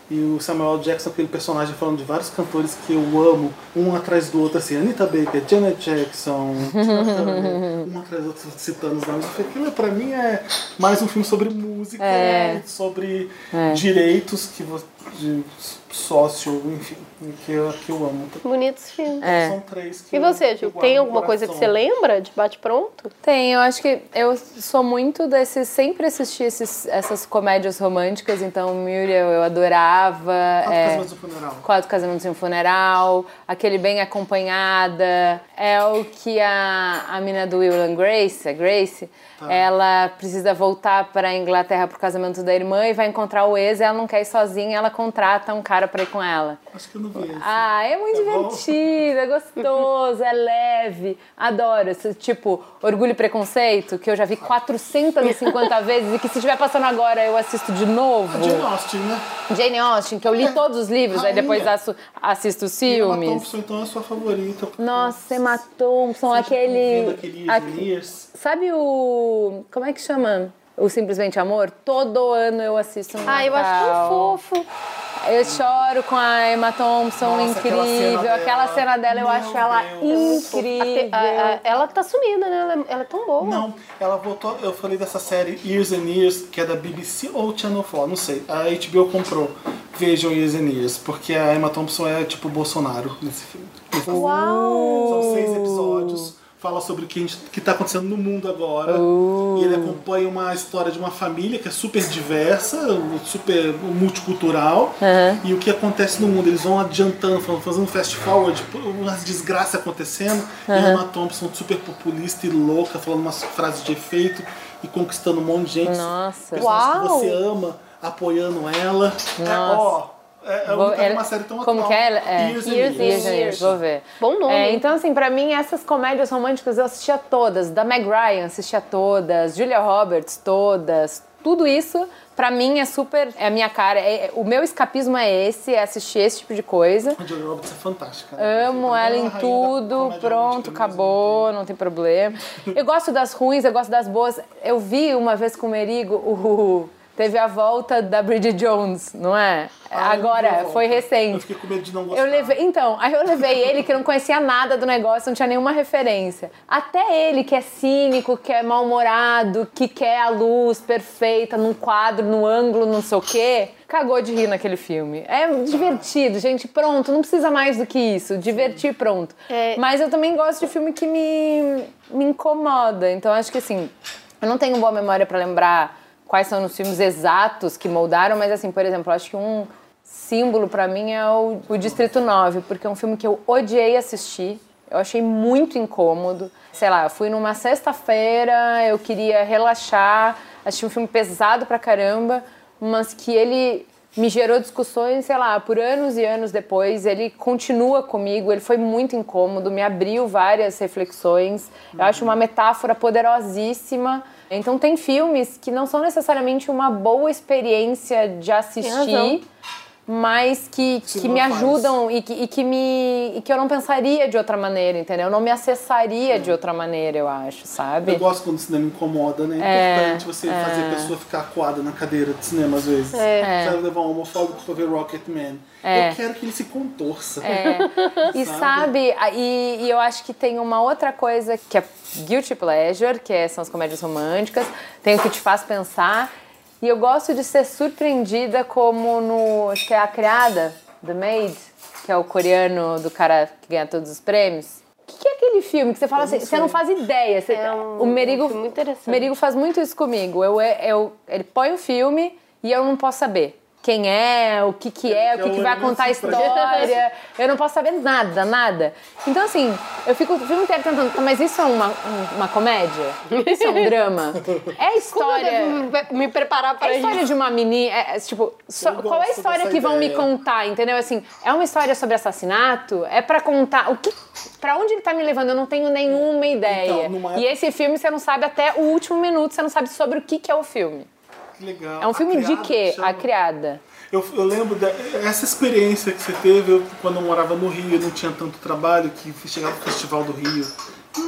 Speaker 5: E o Samuel L. Jackson, aquele personagem falando de vários cantores que eu amo, um atrás do outro, assim, Anita Baker, Janet Jackson, Turner, um atrás do outro, citando os nomes. Aquilo pra mim é mais um filme sobre música,
Speaker 4: É.
Speaker 5: sobre direitos que vo- de sócio, enfim, que eu, que eu amo.
Speaker 3: Bonitos filmes.
Speaker 4: É.
Speaker 5: São três que
Speaker 3: E
Speaker 5: eu-
Speaker 3: você, Ju,
Speaker 5: guardo
Speaker 3: tem alguma coisa que você lembra de bate-pronto?
Speaker 4: Tem, eu acho que eu sou muito desses. Sempre assisti esses, essas comédias românticas, então Muriel eu adorava.
Speaker 5: Quatro
Speaker 4: é,
Speaker 5: Casamentos no Funeral.
Speaker 4: Quatro Casamentos em um Funeral, aquele Bem Acompanhada. É o que a, a mina do Will and Grace, a Grace, ela precisa voltar para a Inglaterra pro casamento da irmã e vai encontrar o ex, ela não quer ir sozinha, ela contrata um cara para ir com ela.
Speaker 5: Acho que eu não vi esse.
Speaker 4: Ah, é muito
Speaker 5: É bom?
Speaker 4: divertido, é gostoso, é leve. Adoro. Esse, tipo, Orgulho e Preconceito, que eu já vi 450 vezes e que se estiver passando agora eu assisto de novo.
Speaker 5: Jane Austen, né?
Speaker 4: Jane Austen, que eu li todos os livros, aí
Speaker 5: Rainha.
Speaker 4: depois asso- assisto os
Speaker 5: Emma
Speaker 4: filmes.
Speaker 5: Thompson, então, é a sua favorita.
Speaker 4: Nossa, Emma Thompson,
Speaker 5: Vendo
Speaker 4: aquele.
Speaker 5: aquele.
Speaker 4: Sabe o. Como é que chama? O Simplesmente Amor? Todo ano eu assisto no
Speaker 3: Ah, eu acho tão
Speaker 4: Natal.
Speaker 3: fofo.
Speaker 4: Eu choro com a Emma Thompson,
Speaker 5: Nossa, aquela
Speaker 4: incrível.
Speaker 5: cena
Speaker 4: Aquela
Speaker 5: dela.
Speaker 4: cena dela, eu acho ela
Speaker 5: Deus.
Speaker 4: incrível.
Speaker 3: A- a- ela tá sumida, né? Ela é, ela é tão boa.
Speaker 5: Não, ela voltou. Eu falei dessa série Years and Years, que é da BBC ou Channel 4, não sei. A HBO comprou. Vejam Years and Years, porque a Emma Thompson é tipo Bolsonaro nesse filme.
Speaker 3: Uau!
Speaker 5: São seis episódios. Fala sobre o que está acontecendo no mundo agora. E ele acompanha uma história de uma família que é super diversa, super multicultural. E o que acontece no mundo. Eles vão adiantando, fazendo um fast forward, umas desgraças acontecendo. E a Emma Thompson, super populista e louca, falando umas frases de efeito e conquistando um monte de gente.
Speaker 4: Nossa.
Speaker 5: Que
Speaker 3: Uau!
Speaker 5: você ama, apoiando ela. É,
Speaker 4: Nossa.
Speaker 5: ó, é, é
Speaker 4: Vou-
Speaker 5: uma,
Speaker 4: ela-
Speaker 5: uma série tão
Speaker 4: Como
Speaker 5: atual.
Speaker 4: que é? ela? É,
Speaker 5: Years and
Speaker 3: Years
Speaker 5: Years.
Speaker 4: Years vou ver.
Speaker 3: Bom nome,
Speaker 4: É, então, assim, pra mim, essas comédias românticas eu assistia todas. Da Meg Ryan, assistia todas. Julia Roberts, todas. Tudo isso, pra mim, é super... É a minha cara. É- é- o meu escapismo é esse, é assistir esse tipo de coisa.
Speaker 5: A Julia Roberts é fantástica. né?
Speaker 4: Amo ela
Speaker 5: é
Speaker 4: em tudo, pronto, acabou, não tem problema. Eu gosto das ruins, eu gosto das boas. Eu vi uma vez com o Merigo o teve a volta da Bridget Jones, não é?
Speaker 5: Ah, eu
Speaker 4: Agora, foi
Speaker 5: Eu
Speaker 4: recente.
Speaker 5: fiquei com medo de não gostar.
Speaker 4: Eu levei, então, aí eu levei ele que não conhecia nada do negócio, não tinha nenhuma referência. Até ele que é cínico, que é mal-humorado, que quer a luz perfeita num quadro, no ângulo, não sei o quê, cagou de rir naquele filme. É divertido, gente, pronto, não precisa mais do que isso, divertir pronto.
Speaker 3: É.
Speaker 4: Mas eu também gosto de filme que me, me incomoda, então acho que assim, eu não tenho boa memória pra lembrar quais são os filmes exatos que moldaram, mas assim, por exemplo, acho que um símbolo pra mim é o, o Distrito 9, porque é um filme que eu odiei assistir. Eu achei muito incômodo. Sei lá, fui numa sexta-feira, eu queria relaxar, assisti um filme pesado pra caramba, mas que ele me gerou discussões, sei lá, por anos e anos depois. Ele continua comigo, ele foi muito incômodo, me abriu várias reflexões. Eu acho uma metáfora poderosíssima. Então tem filmes que não são necessariamente uma boa experiência de assistir, mas que, que
Speaker 5: não
Speaker 4: me
Speaker 5: faz.
Speaker 4: ajudam e que, e que me e que eu não pensaria de outra maneira, entendeu? Eu não me acessaria de outra maneira, eu acho, sabe?
Speaker 5: Eu gosto quando o cinema incomoda, né? É importante você fazer a pessoa ficar acuada na cadeira de cinema às vezes.
Speaker 3: É.
Speaker 5: Sabe, levar um homofóbico pra ver Rocketman.
Speaker 4: É.
Speaker 5: Eu quero que ele se contorça.
Speaker 4: E
Speaker 5: Sabe?
Speaker 4: e, e eu acho que tem uma outra coisa que é guilty pleasure, que é- são as comédias românticas, tem o que te faz pensar. E eu gosto de ser surpreendida como no, acho que é A Criada, The Maid, que é o coreano do cara que ganha todos os prêmios. O que, que é aquele filme que você fala assim, você não faz ideia. Você,
Speaker 3: É um-
Speaker 4: o Merigo,
Speaker 3: um
Speaker 4: Merigo faz muito isso comigo. Eu, eu, ele põe o filme e eu não posso saber quem é, o que que é, o que, que vai contar a história. Eu não posso saber nada, nada. Então, assim, eu fico o filme inteiro tentando, "Tá, mas isso é uma, um- uma comédia? Isso é um drama? É a
Speaker 3: Como eu
Speaker 4: história...
Speaker 3: devo me preparar
Speaker 4: É
Speaker 3: para
Speaker 4: a
Speaker 3: isso?
Speaker 4: história de uma menina, é, é, tipo,
Speaker 5: Eu
Speaker 4: qual é a história que vão me
Speaker 5: ideia.
Speaker 4: contar, entendeu? Assim, é uma história sobre assassinato? É pra contar o que, para onde ele tá me levando? Eu não tenho nenhuma ideia.
Speaker 5: Então, numa
Speaker 4: E esse filme você não sabe até o último minuto, você não sabe sobre o que que é o filme.
Speaker 5: Que legal.
Speaker 4: É um filme de quê?
Speaker 5: chama.
Speaker 4: A criada.
Speaker 5: Eu, eu lembro dessa experiência que você teve eu, quando eu morava no Rio, eu não tinha tanto trabalho, que chegava no Festival do Rio.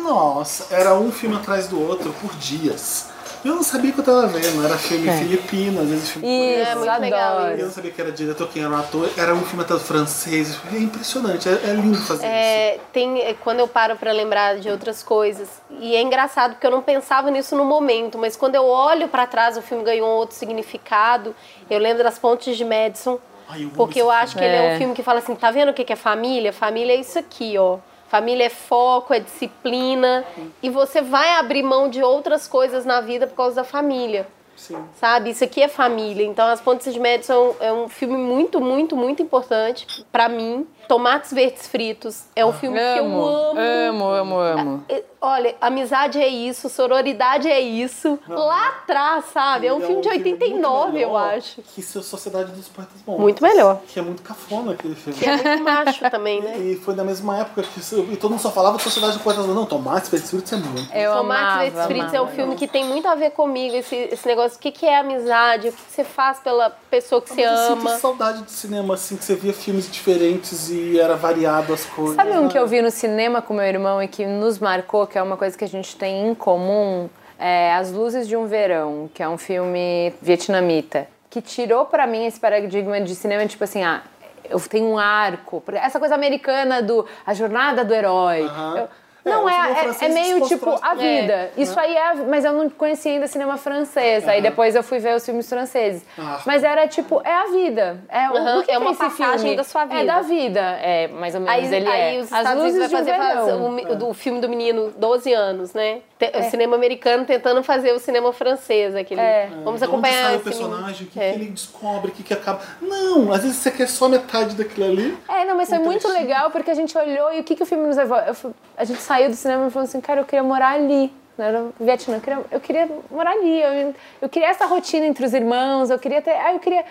Speaker 5: Nossa, era um filme atrás do outro por dias. Eu não sabia o que eu tava vendo, era filme filipino, às vezes filme.
Speaker 4: Isso,
Speaker 3: muito legal.
Speaker 5: Eu não sabia que era diretor, quem era o ator. Era um filme até francês. É impressionante, é, é lindo fazer isso.
Speaker 3: É, tem, é, quando eu paro pra lembrar de outras coisas, e é engraçado porque eu não pensava nisso no momento, mas quando eu olho pra trás, o filme ganhou um outro significado. Eu lembro das Pontes de Madison,
Speaker 5: Ai, eu
Speaker 3: porque eu
Speaker 5: filme.
Speaker 3: acho que ele é um
Speaker 4: É.
Speaker 3: filme que fala assim: tá vendo o que que é família? Família é isso aqui, ó. Família é foco, é disciplina, e você vai abrir mão de outras coisas na vida por causa da família
Speaker 5: Sim.
Speaker 3: sabe? Isso aqui é família. Então, As Pontes de Madison é um filme muito, muito, muito importante pra mim. Tomates Verdes Fritos é um filme que eu
Speaker 4: Amo,
Speaker 3: amo.
Speaker 4: amo, amo, amo.
Speaker 3: E, Olha, amizade é isso, sororidade é isso. Lá atrás, sabe? É um
Speaker 5: Ele
Speaker 3: filme de
Speaker 5: muito
Speaker 3: 89, eu
Speaker 5: melhor
Speaker 3: acho.
Speaker 5: Que seu Sociedade dos Poetas Mortos.
Speaker 3: Muito melhor.
Speaker 5: Que é muito cafona aquele filme.
Speaker 3: Que é muito macho também, né?
Speaker 5: E foi na mesma época que isso- e todo mundo só falava de Sociedade dos Poetas Mortos. Não, Tomate Verdes Fritos é muito.
Speaker 4: Eu
Speaker 3: Tomates
Speaker 4: amava,
Speaker 3: Verdes Fritos é um
Speaker 4: amava.
Speaker 3: filme que tem muito a ver comigo, esse, esse negócio. O que, que é amizade? O que você faz pela pessoa que você
Speaker 5: Mas eu
Speaker 3: ama?
Speaker 5: sinto saudade de cinema, assim, que você via filmes diferentes e era variado as coisas.
Speaker 4: Sabe um
Speaker 5: né?
Speaker 4: que eu vi no cinema com meu irmão e que nos marcou, que é uma coisa que a gente tem em comum? É As Luzes de um Verão, que é um filme vietnamita, que tirou pra mim esse paradigma de cinema, tipo assim, ah, eu tenho um arco. Essa coisa americana do a jornada do herói. Eu- não, é, é, é meio tipo a vida. Isso aí é. Mas eu não conhecia ainda cinema francês. Aí depois eu fui ver os filmes franceses.
Speaker 5: Ah.
Speaker 4: Mas era tipo, é a vida. É, que
Speaker 3: é uma
Speaker 4: esse
Speaker 3: passagem
Speaker 4: filme?
Speaker 3: da sua
Speaker 4: É
Speaker 3: vida.
Speaker 4: da vida. É, mais ou menos
Speaker 3: Aí,
Speaker 4: ele
Speaker 3: aí
Speaker 4: é.
Speaker 3: os Estados Unidos vai
Speaker 4: de um
Speaker 3: fazer o, do filme do menino 12 anos, né? O cinema americano tentando fazer o cinema francês, aquele.
Speaker 4: É.
Speaker 3: Vamos
Speaker 5: De
Speaker 3: acompanhar
Speaker 5: Onde sai o
Speaker 3: esse
Speaker 5: personagem, o que,
Speaker 3: É.
Speaker 5: que ele descobre, o que, que acaba. Não, às vezes você quer só metade daquilo ali.
Speaker 4: É, não, mas foi muito legal porque a gente olhou e o que, que o filme nos levou? Eu a gente saiu do cinema e falou assim, cara, eu queria morar ali. Não era no Vietnã, eu queria, eu queria morar ali. Eu, eu queria essa rotina entre os irmãos, eu queria ter. Ah, eu queria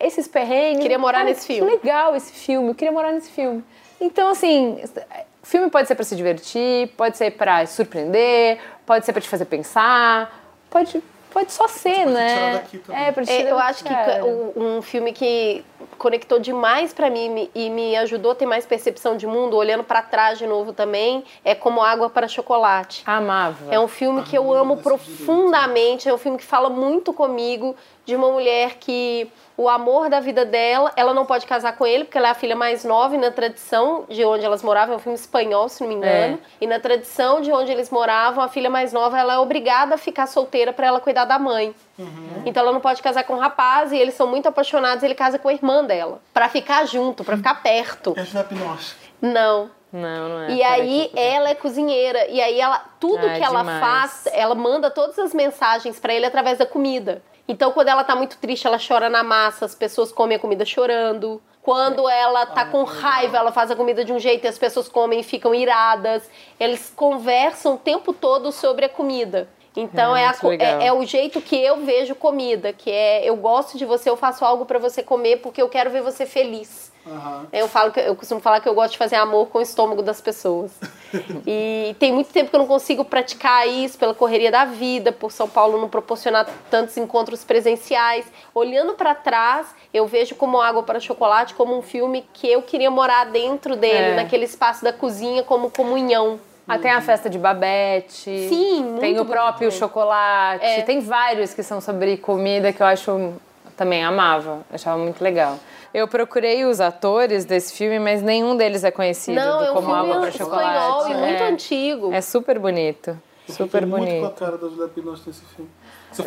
Speaker 4: esses perrengues.
Speaker 3: Queria morar
Speaker 4: Cara,
Speaker 3: nesse
Speaker 4: que
Speaker 3: filme.
Speaker 4: legal esse filme, eu queria morar nesse filme. Então, assim, o filme pode ser pra se divertir, pode ser pra surpreender, pode ser pra te fazer pensar, pode, pode só ser,
Speaker 5: Pode
Speaker 4: né?
Speaker 5: tirar daqui também.
Speaker 4: É, pra te
Speaker 3: É,
Speaker 4: tirar
Speaker 3: eu acho que
Speaker 4: cara.
Speaker 3: ca- um, um filme que conectou demais pra mim e me ajudou a ter mais percepção de mundo, olhando pra trás de novo também, é Como Água para Chocolate.
Speaker 4: Amava.
Speaker 3: É um filme que eu amo profundamente, é um filme que fala muito comigo de uma mulher que o amor da vida dela, ela não pode casar com ele porque ela é a filha mais nova e na tradição de onde elas moravam, é um filme espanhol, se não me engano, e na tradição de onde eles moravam, a filha mais nova ela é obrigada a ficar solteira para ela cuidar da mãe. Então ela não pode casar com um rapaz e eles são muito apaixonados, ele casa com a irmã dela, Pra ficar junto, pra ficar perto.
Speaker 5: É Binoche.
Speaker 3: Não,
Speaker 4: Não, não é.
Speaker 3: e aí ela é cozinheira e aí ela tudo
Speaker 4: Ah,
Speaker 3: que ela
Speaker 4: demais.
Speaker 3: faz, ela manda todas as mensagens pra ele através da comida. Então quando ela tá muito triste, ela chora na massa, as pessoas comem a comida chorando. Quando ela tá com raiva, ela faz a comida de um jeito e as pessoas comem e ficam iradas. Eles conversam o tempo todo sobre a comida. Então
Speaker 4: É,
Speaker 3: é, a é, é o jeito que eu vejo comida, que é eu gosto de você, eu faço algo pra você comer porque eu quero ver você feliz.
Speaker 5: Aham.
Speaker 3: Eu falo que eu costumo falar que eu gosto de fazer amor com o estômago das pessoas. e tem muito tempo que eu não consigo praticar isso pela correria da vida, por São Paulo não proporcionar tantos encontros presenciais. Olhando pra trás, eu vejo como Água para Chocolate como um filme que eu queria morar dentro dele,
Speaker 4: É.
Speaker 3: naquele espaço da cozinha como comunhão.
Speaker 4: Ah, tem a festa de Babette.
Speaker 3: Sim, muito
Speaker 4: Tem o
Speaker 3: bonito
Speaker 4: próprio
Speaker 3: mesmo.
Speaker 4: chocolate.
Speaker 3: É.
Speaker 4: Tem vários que são sobre comida que eu acho também amava. Achava muito legal. Eu procurei os atores desse filme, mas nenhum deles é conhecido
Speaker 3: Não,
Speaker 4: do
Speaker 3: é um
Speaker 4: Como Água para Chocolate.
Speaker 3: espanhol e muito
Speaker 4: é.
Speaker 3: antigo.
Speaker 4: É super bonito.
Speaker 5: Eu
Speaker 4: Super
Speaker 5: fiquei muito com a
Speaker 4: bonito.
Speaker 5: cara da Binoche nesse filme.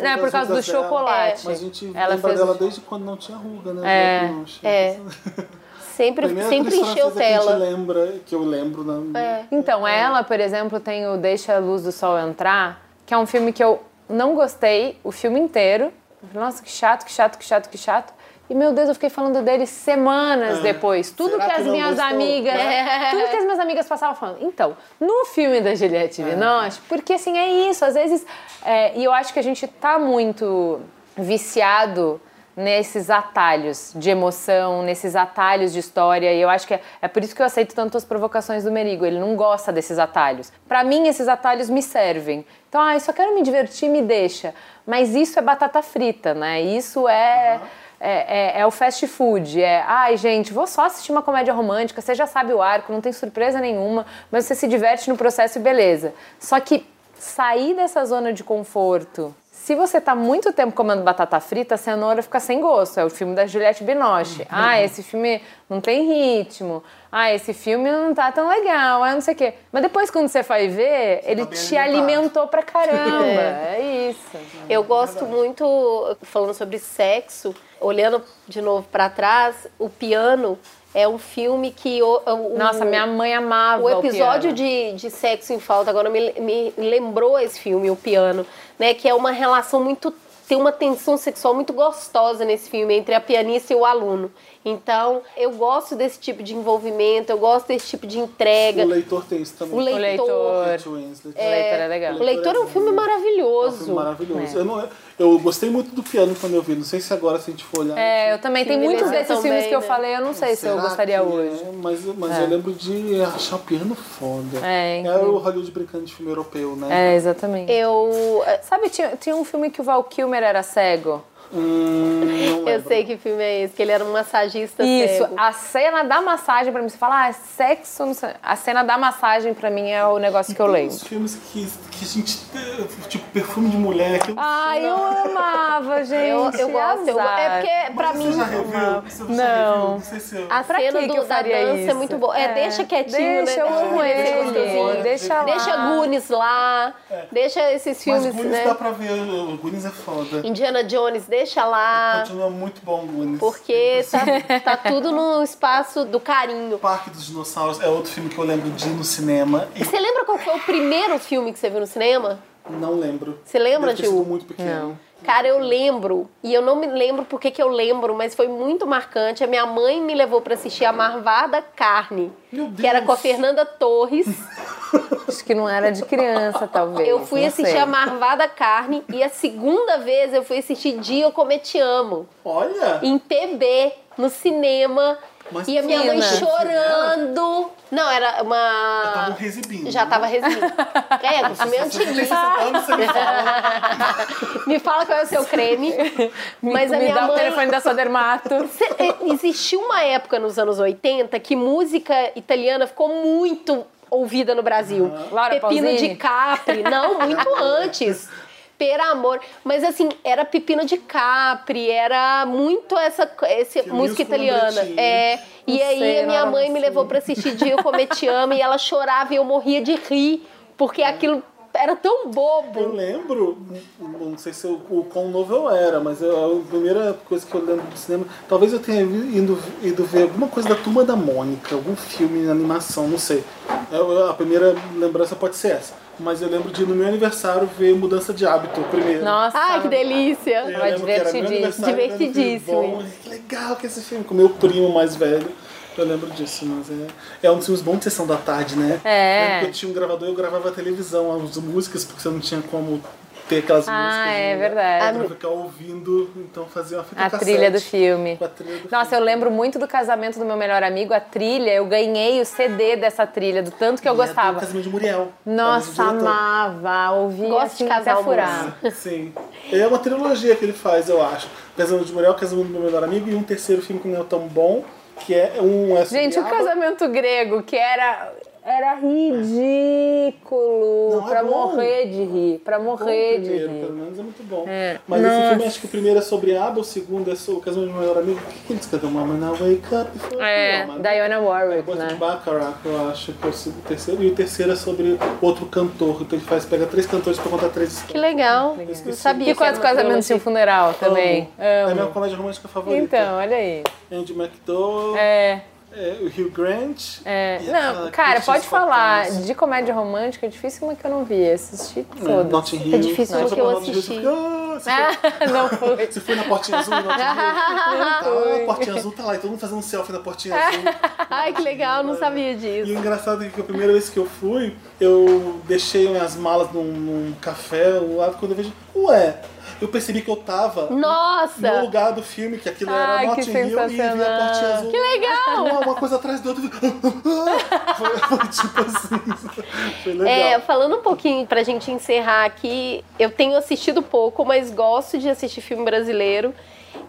Speaker 4: Não, é por causa do
Speaker 5: dela,
Speaker 4: chocolate.
Speaker 5: Mas a gente
Speaker 4: Ela
Speaker 5: lembra
Speaker 4: fez-
Speaker 5: dela desde quando não tinha ruga, né?
Speaker 4: É.
Speaker 3: É. Sempre,
Speaker 5: Primeira
Speaker 3: sempre encheu
Speaker 5: francesa que
Speaker 3: tela.
Speaker 5: lembra, que eu lembro, né?
Speaker 3: É.
Speaker 4: Então, ela, por exemplo, tem o Deixa a Luz do Sol Entrar, que é um filme que eu não gostei o filme inteiro. Nossa, que chato, que chato, que chato, que chato. E, meu Deus, eu fiquei falando dele semanas depois. Tudo
Speaker 5: Será
Speaker 4: que
Speaker 5: que
Speaker 4: as
Speaker 5: não
Speaker 4: minhas
Speaker 5: gostou?
Speaker 4: amigas...
Speaker 3: É.
Speaker 4: Tudo que as minhas amigas passavam falando. Então, no filme da Juliette Binoche, porque, assim, é isso. Às vezes... é, e eu acho que a gente tá muito viciado nesses atalhos de emoção, nesses atalhos de história, e eu acho que é, é por isso que eu aceito tanto as provocações do Merigo, ele não gosta desses atalhos. Pra mim, esses atalhos me servem. Então, ah, eu só quero me divertir, me deixa. Mas isso é batata frita, né? Isso é... É, é- é o fast food, é, ai gente, vou só assistir uma comédia romântica, você já sabe o arco, não tem surpresa nenhuma, mas você se diverte no processo e beleza. Só que sair dessa zona de conforto, se você tá muito tempo comendo batata frita, a cenoura fica sem gosto. É o filme da Juliette Binoche. Ah, esse filme não tem ritmo. Ah, esse filme não tá tão legal. Ah, não sei o quê. Mas depois, quando você vai ver, ele
Speaker 5: bem
Speaker 4: te
Speaker 5: alimentado.
Speaker 4: alimentou pra caramba. É, isso.
Speaker 3: Eu gosto muito, falando sobre sexo, olhando de novo pra trás, o piano é um filme que o, o-
Speaker 4: Nossa, minha mãe amava
Speaker 3: o episódio
Speaker 4: piano.
Speaker 3: de, de Sexo em Falta agora me, me lembrou esse filme, o piano, né? Que é uma relação muito tem uma tensão sexual muito gostosa nesse filme entre a pianista e o aluno. Então, eu gosto desse tipo de envolvimento, eu gosto desse tipo de entrega.
Speaker 5: O leitor tem isso também.
Speaker 3: O leitor.
Speaker 5: Kate Winslet.
Speaker 4: O leitor é legal.
Speaker 3: O Leitor é um filme
Speaker 5: É um
Speaker 3: maravilhoso.
Speaker 5: filme maravilhoso. Eu, não, eu gostei muito do piano quando eu vi. Não sei se agora, se a gente for olhar.
Speaker 4: É, eu também. Tem muitos desses
Speaker 3: também,
Speaker 4: filmes que eu
Speaker 3: né?
Speaker 4: falei, eu não sei se eu
Speaker 5: Será
Speaker 4: gostaria
Speaker 5: que
Speaker 4: hoje.
Speaker 5: é? Mas, mas eu lembro de achar o piano foda.
Speaker 4: É,
Speaker 5: Era o Hollywood brincando de filme europeu, né?
Speaker 4: É, exatamente.
Speaker 3: Eu,
Speaker 4: Sabe, tinha, tinha um filme que o Val Kilmer era cego?
Speaker 5: Hum,
Speaker 3: eu sei que filme é esse, que ele era um massagista
Speaker 4: Isso,
Speaker 3: cego.
Speaker 4: a cena da massagem pra mim, você fala, ah, é sexo, não sei. A cena da massagem pra mim é o negócio que eu leio.
Speaker 5: Os filmes que, que gente. Tipo, perfume de mulher. Que
Speaker 4: Ai, eu amava, gente.
Speaker 3: Eu, eu gosto. eu- é porque, pra
Speaker 5: Mas
Speaker 3: mim,
Speaker 5: Você já reviu? Você já
Speaker 4: Não.
Speaker 5: reviu? Não sei se eu...
Speaker 3: a
Speaker 4: Pra
Speaker 3: cena
Speaker 4: que
Speaker 3: do,
Speaker 4: que eu
Speaker 3: da dança é
Speaker 4: isso?
Speaker 3: muito boa. É,
Speaker 4: É,
Speaker 3: deixa quietinho,
Speaker 4: deixa,
Speaker 3: né?
Speaker 4: eu amo
Speaker 3: Deixa
Speaker 4: ele,
Speaker 3: gostosinho.
Speaker 4: deixa lá.
Speaker 3: Deixa Goonies lá, deixa esses
Speaker 5: Mas
Speaker 3: filmes,
Speaker 5: Goonies
Speaker 3: né?
Speaker 5: dá pra ver. O Goonies é foda.
Speaker 3: Indiana Jones, deixa lá,
Speaker 5: Continua muito bom o Goonies.
Speaker 3: porque tá, tá tudo no espaço do carinho.
Speaker 5: O Parque dos Dinossauros é outro filme que eu lembro de ir no cinema e
Speaker 3: Você lembra qual foi o primeiro filme que você viu no cinema?
Speaker 5: não lembro.
Speaker 3: Você lembra,
Speaker 5: Deve ter sido
Speaker 3: Gil?
Speaker 5: muito pequeno.
Speaker 3: Cara, eu lembro, e eu não me lembro porque que eu lembro, mas foi muito marcante. A minha mãe me levou pra assistir a Marvada Carne,
Speaker 5: Meu
Speaker 3: que era com a. Fernanda Torres.
Speaker 4: Acho que não era de criança, talvez.
Speaker 3: Eu fui
Speaker 4: não
Speaker 3: assistir
Speaker 4: sei.
Speaker 3: a Marvada Carne e a segunda vez eu fui assistir Dia Eu Come Te Amo,
Speaker 5: Olha!
Speaker 3: em PB. no cinema.
Speaker 5: Mas
Speaker 3: e a minha mãe chorando. Não, era
Speaker 5: Tava um
Speaker 3: uma.
Speaker 5: resibindo.
Speaker 3: Já tava resibindo. É, o
Speaker 5: anos você me fala.
Speaker 3: Me qual é o seu creme. Mas a
Speaker 4: Me
Speaker 3: minha
Speaker 4: dá o
Speaker 3: mãe.
Speaker 4: telefone da sua dermato.
Speaker 3: É, Existiu uma época nos anos 80 que música italiana ficou muito ouvida no Brasil.
Speaker 4: Laura
Speaker 3: Pepino
Speaker 4: Pausini?
Speaker 3: de Capri. Não, muito antes. Per amor. Mas assim, era Pepino de Capri, era muito essa, essa
Speaker 5: Que
Speaker 3: música italiana. É. E aí
Speaker 4: sei,
Speaker 3: a minha mãe me
Speaker 4: assim.
Speaker 3: levou pra assistir Dio Come Te Amo e ela chorava e eu morria de rir, porque aquilo era tão
Speaker 5: Eu
Speaker 3: bobo.
Speaker 5: lembro, não sei se eu, o quão novo eu era, mas eu- a primeira coisa que eu lembro do cinema, talvez eu tenha ido, ido ver alguma coisa da Turma da Mônica, algum filme animação, não sei. Eu- a primeira lembrança pode ser essa. Mas eu lembro de no meu aniversário ver Mudança de Hábito primeiro.
Speaker 4: Nossa.
Speaker 3: Ai, que delícia.
Speaker 5: Eu
Speaker 4: Vai divertidíssimo.
Speaker 3: Divertidíssimo.
Speaker 5: Que legal que esse filme, com meu primo mais velho. Eu lembro disso, mas é, é um dos filmes bons de sessão da tarde, né?
Speaker 4: É.
Speaker 5: Eu eu tinha um gravador e eu gravava a televisão, as músicas, porque você não tinha como ter aquelas
Speaker 4: Ah,
Speaker 5: músicas.
Speaker 4: é
Speaker 5: né?
Speaker 4: verdade.
Speaker 5: Pra ficar ouvindo, então fazia uma fita
Speaker 4: A
Speaker 5: cassete
Speaker 4: trilha do filme.
Speaker 5: com a trilha do
Speaker 4: Nossa, eu
Speaker 5: filme.
Speaker 4: lembro muito do casamento do meu melhor amigo, a trilha. Eu ganhei o CD dessa trilha, do tanto que eu
Speaker 5: E é do
Speaker 4: gostava.
Speaker 5: Casamento de Muriel.
Speaker 4: Nossa,
Speaker 5: É
Speaker 4: amava. Ouvia
Speaker 3: Gosto
Speaker 4: assim
Speaker 3: de casal
Speaker 4: até furar.
Speaker 5: Sim. É uma trilogia que ele faz, eu acho. Casamento de Muriel, Casamento do meu melhor amigo e um terceiro filme que não é tão bom, que é um é
Speaker 4: Gente, o casamento grego, que era. Era ridículo.
Speaker 5: Não, é
Speaker 4: pra
Speaker 5: bom.
Speaker 4: morrer de rir. Pra
Speaker 5: Bom,
Speaker 4: morrer
Speaker 5: o
Speaker 4: de
Speaker 5: primeiro,
Speaker 4: rir.
Speaker 5: pelo menos é muito bom.
Speaker 4: É.
Speaker 5: Mas esse
Speaker 4: Nossa.
Speaker 5: filme, acho que o primeiro é sobre ABBA, o segundo é sobre o casamento do meu melhor amigo. O que, que eles cantam? Mama Now Wake Up.
Speaker 4: É,
Speaker 5: Mama.
Speaker 4: Diana Warwick,
Speaker 5: de
Speaker 4: né?
Speaker 5: Baccarat, eu acho que é o terceiro. E o terceiro é sobre outro cantor. Então ele faz, pega três cantores pra contar três
Speaker 3: Que
Speaker 5: histórias.
Speaker 3: legal. Não
Speaker 5: Esqueci.
Speaker 3: sabia.
Speaker 4: E
Speaker 3: que era
Speaker 4: quantos
Speaker 3: uma
Speaker 4: casamentos e um
Speaker 3: trilogia.
Speaker 4: funeral também?
Speaker 5: É a minha
Speaker 4: Amo.
Speaker 5: comédia romântica favorita.
Speaker 4: Então, olha aí.
Speaker 5: Andy McDowell,
Speaker 4: É.
Speaker 5: é, o Hugh Grant.
Speaker 4: É,
Speaker 5: e
Speaker 4: não, cara, pode falar de comédia romântica, é difícil uma que eu não vi. Assisti
Speaker 5: Thomas.
Speaker 4: todas.
Speaker 5: É, Notting Hill.
Speaker 3: É difícil uma que eu assisti.
Speaker 5: "Ah, foi-
Speaker 4: não foi.
Speaker 5: Você foi na portinha azul, Notting Hill? Tá, a portinha azul tá lá, e todo mundo fazendo selfie na portinha azul.
Speaker 3: Ai, que legal, não sabia
Speaker 5: E
Speaker 3: disso.
Speaker 5: o engraçado é que a primeira vez que eu fui, eu deixei minhas malas num, num café lá, quando eu vejo, ué, eu percebi que eu tava no
Speaker 3: Nossa!
Speaker 5: lugar do filme, que aquilo
Speaker 4: Ai,
Speaker 5: era Notting Hill e vi a portinha azul.
Speaker 3: Que legal!
Speaker 5: Uma, coisa atrás do outro. foi, foi tipo assim. Foi legal.
Speaker 3: É, falando um pouquinho pra gente encerrar aqui, eu tenho assistido pouco, mas gosto de assistir filme brasileiro.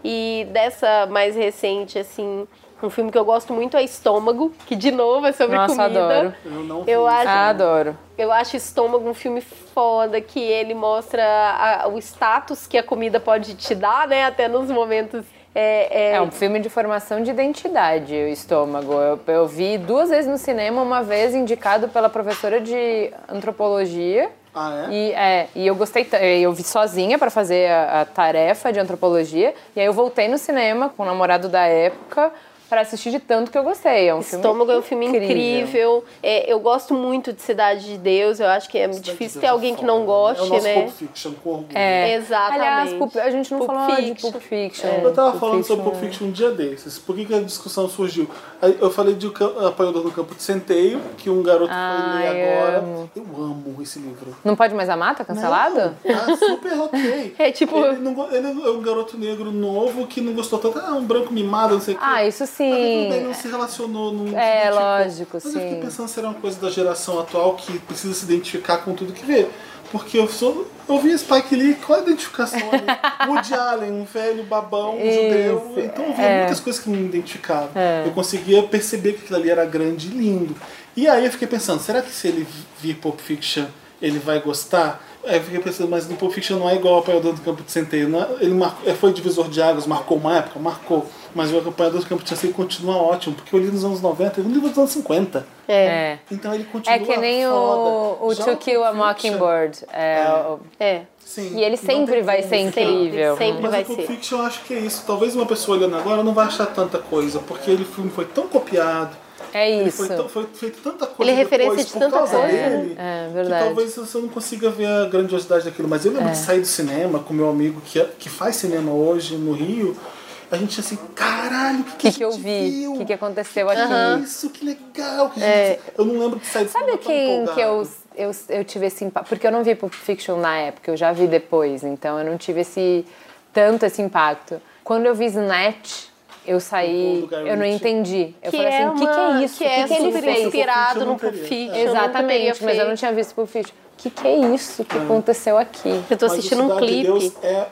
Speaker 3: E dessa mais recente, assim, um filme que eu gosto muito é Estômago, que de novo é sobre
Speaker 4: Nossa,
Speaker 3: comida.
Speaker 4: adoro.
Speaker 5: Eu não vi.
Speaker 3: Eu acho,
Speaker 4: Ah, adoro.
Speaker 3: eu acho Estômago um filme foda, que ele mostra a- o status que a comida pode te dar, né? Até nos momentos. É, é-
Speaker 4: É um filme de formação de identidade, o estômago. Eu, eu vi duas vezes no cinema, uma vez indicado pela professora de antropologia.
Speaker 5: Ah, é?
Speaker 4: E, é, e eu gostei, eu vi sozinha pra fazer a, a tarefa de antropologia. E aí eu voltei no cinema com o namorado da época pra assistir de tanto que eu gostei. É um filme
Speaker 3: Estômago é um filme incrível. É, eu gosto muito de Cidade de Deus. Eu acho que é difícil ter alguém que não goste,
Speaker 5: é o nosso
Speaker 3: né?
Speaker 5: Pulp Fiction, com orgulho.
Speaker 4: É.
Speaker 3: Exatamente.
Speaker 4: Aliás, Pulp- a gente não
Speaker 3: Pulp
Speaker 4: falou de
Speaker 3: Fiction.
Speaker 4: Pulp Fiction.
Speaker 5: Eu tava
Speaker 4: Pulp
Speaker 5: falando sobre
Speaker 4: Fiction
Speaker 5: Pulp Fiction um dia desses. Por que, que a discussão surgiu? Eu falei de o Apanhador do Campo de Centeio, que um garoto foi ler agora.
Speaker 4: amo.
Speaker 5: Eu amo esse livro.
Speaker 4: Não pode mais amar? Tá cancelado?
Speaker 5: Não, tá super ok.
Speaker 3: É tipo-
Speaker 5: Ele, não ele é um garoto negro novo que não gostou tanto. Ah, um branco mimado, não sei o quê.
Speaker 4: Ah, isso
Speaker 5: A vida dele
Speaker 4: sim.
Speaker 5: não se relacionou, se
Speaker 4: É,
Speaker 5: identificou.
Speaker 4: lógico,
Speaker 5: Mas eu fiquei
Speaker 4: sim.
Speaker 5: pensando se era uma coisa da geração atual que precisa se identificar com tudo que vê. Porque eu sou. Eu vi Spike Lee, qual a identificação ali? Woody Allen, um velho babão, um judeu. Então eu via
Speaker 4: é.
Speaker 5: muitas coisas que me identificavam. Eu conseguia perceber que aquilo ali era grande e lindo. E aí eu fiquei pensando, será que se ele vir Pulp Fiction, ele vai gostar? Aí eu fiquei pensando, mas no Pulp Fiction não é igual ao Apanhador do Campo de Centeio. Não é- ele marcou, foi divisor de águas, marcou uma época? Marcou. Mas o Apanhador do Campo de Centeio continua ótimo, porque eu li nos anos 90, eu li nos anos 50.
Speaker 4: É.
Speaker 5: Então ele continua
Speaker 4: É que nem
Speaker 5: foda.
Speaker 4: o, o To Kill a Mockingbird. É, o-
Speaker 3: É.
Speaker 5: Sim,
Speaker 4: E ele sempre vai ser incrível.
Speaker 3: Sempre
Speaker 5: Mas
Speaker 3: vai
Speaker 5: o Pulp. Fiction eu acho que é isso. Talvez uma pessoa olhando agora não vai achar tanta coisa, porque ele filme foi tão copiado.
Speaker 4: É
Speaker 5: Ele
Speaker 4: isso.
Speaker 5: foi, tão- foi feito tanta coisa
Speaker 3: Ele é referência
Speaker 5: depois
Speaker 3: de tanta coisa,
Speaker 5: dele,
Speaker 4: É,
Speaker 5: que
Speaker 4: verdade.
Speaker 5: talvez você não consiga ver a grandiosidade daquilo. Mas eu
Speaker 3: É.
Speaker 5: lembro de sair do cinema com meu amigo que, que faz cinema hoje no Rio. A gente assim, caralho, o que, que,
Speaker 4: que, que eu vi? O que, que aconteceu
Speaker 5: Que
Speaker 4: aqui?
Speaker 5: Isso, que legal. Que
Speaker 3: É.
Speaker 5: gente- Eu não lembro de sair do
Speaker 4: Sabe
Speaker 5: cinema tão
Speaker 4: quem que eu, eu, eu tive esse impacto? Porque eu não vi Pulp Fiction na época, eu já vi depois, então eu não tive esse tanto esse impacto. Quando eu vi Snatch, eu saí, eu não entendi. Eu
Speaker 3: que
Speaker 4: falei assim,
Speaker 3: é
Speaker 4: o que, que
Speaker 3: uma-
Speaker 4: é isso?
Speaker 3: Que
Speaker 4: o que,
Speaker 3: é
Speaker 4: que ele
Speaker 3: super
Speaker 4: fez?
Speaker 3: inspirado no
Speaker 5: não.
Speaker 3: Pulp Fiction.
Speaker 5: É.
Speaker 4: Exatamente, mas eu não
Speaker 3: feito.
Speaker 4: tinha visto Pulp Fiction. O que, que é isso que aconteceu aqui?
Speaker 3: Eu tô assistindo um
Speaker 5: Cidade de
Speaker 3: clipe.
Speaker 5: Deus é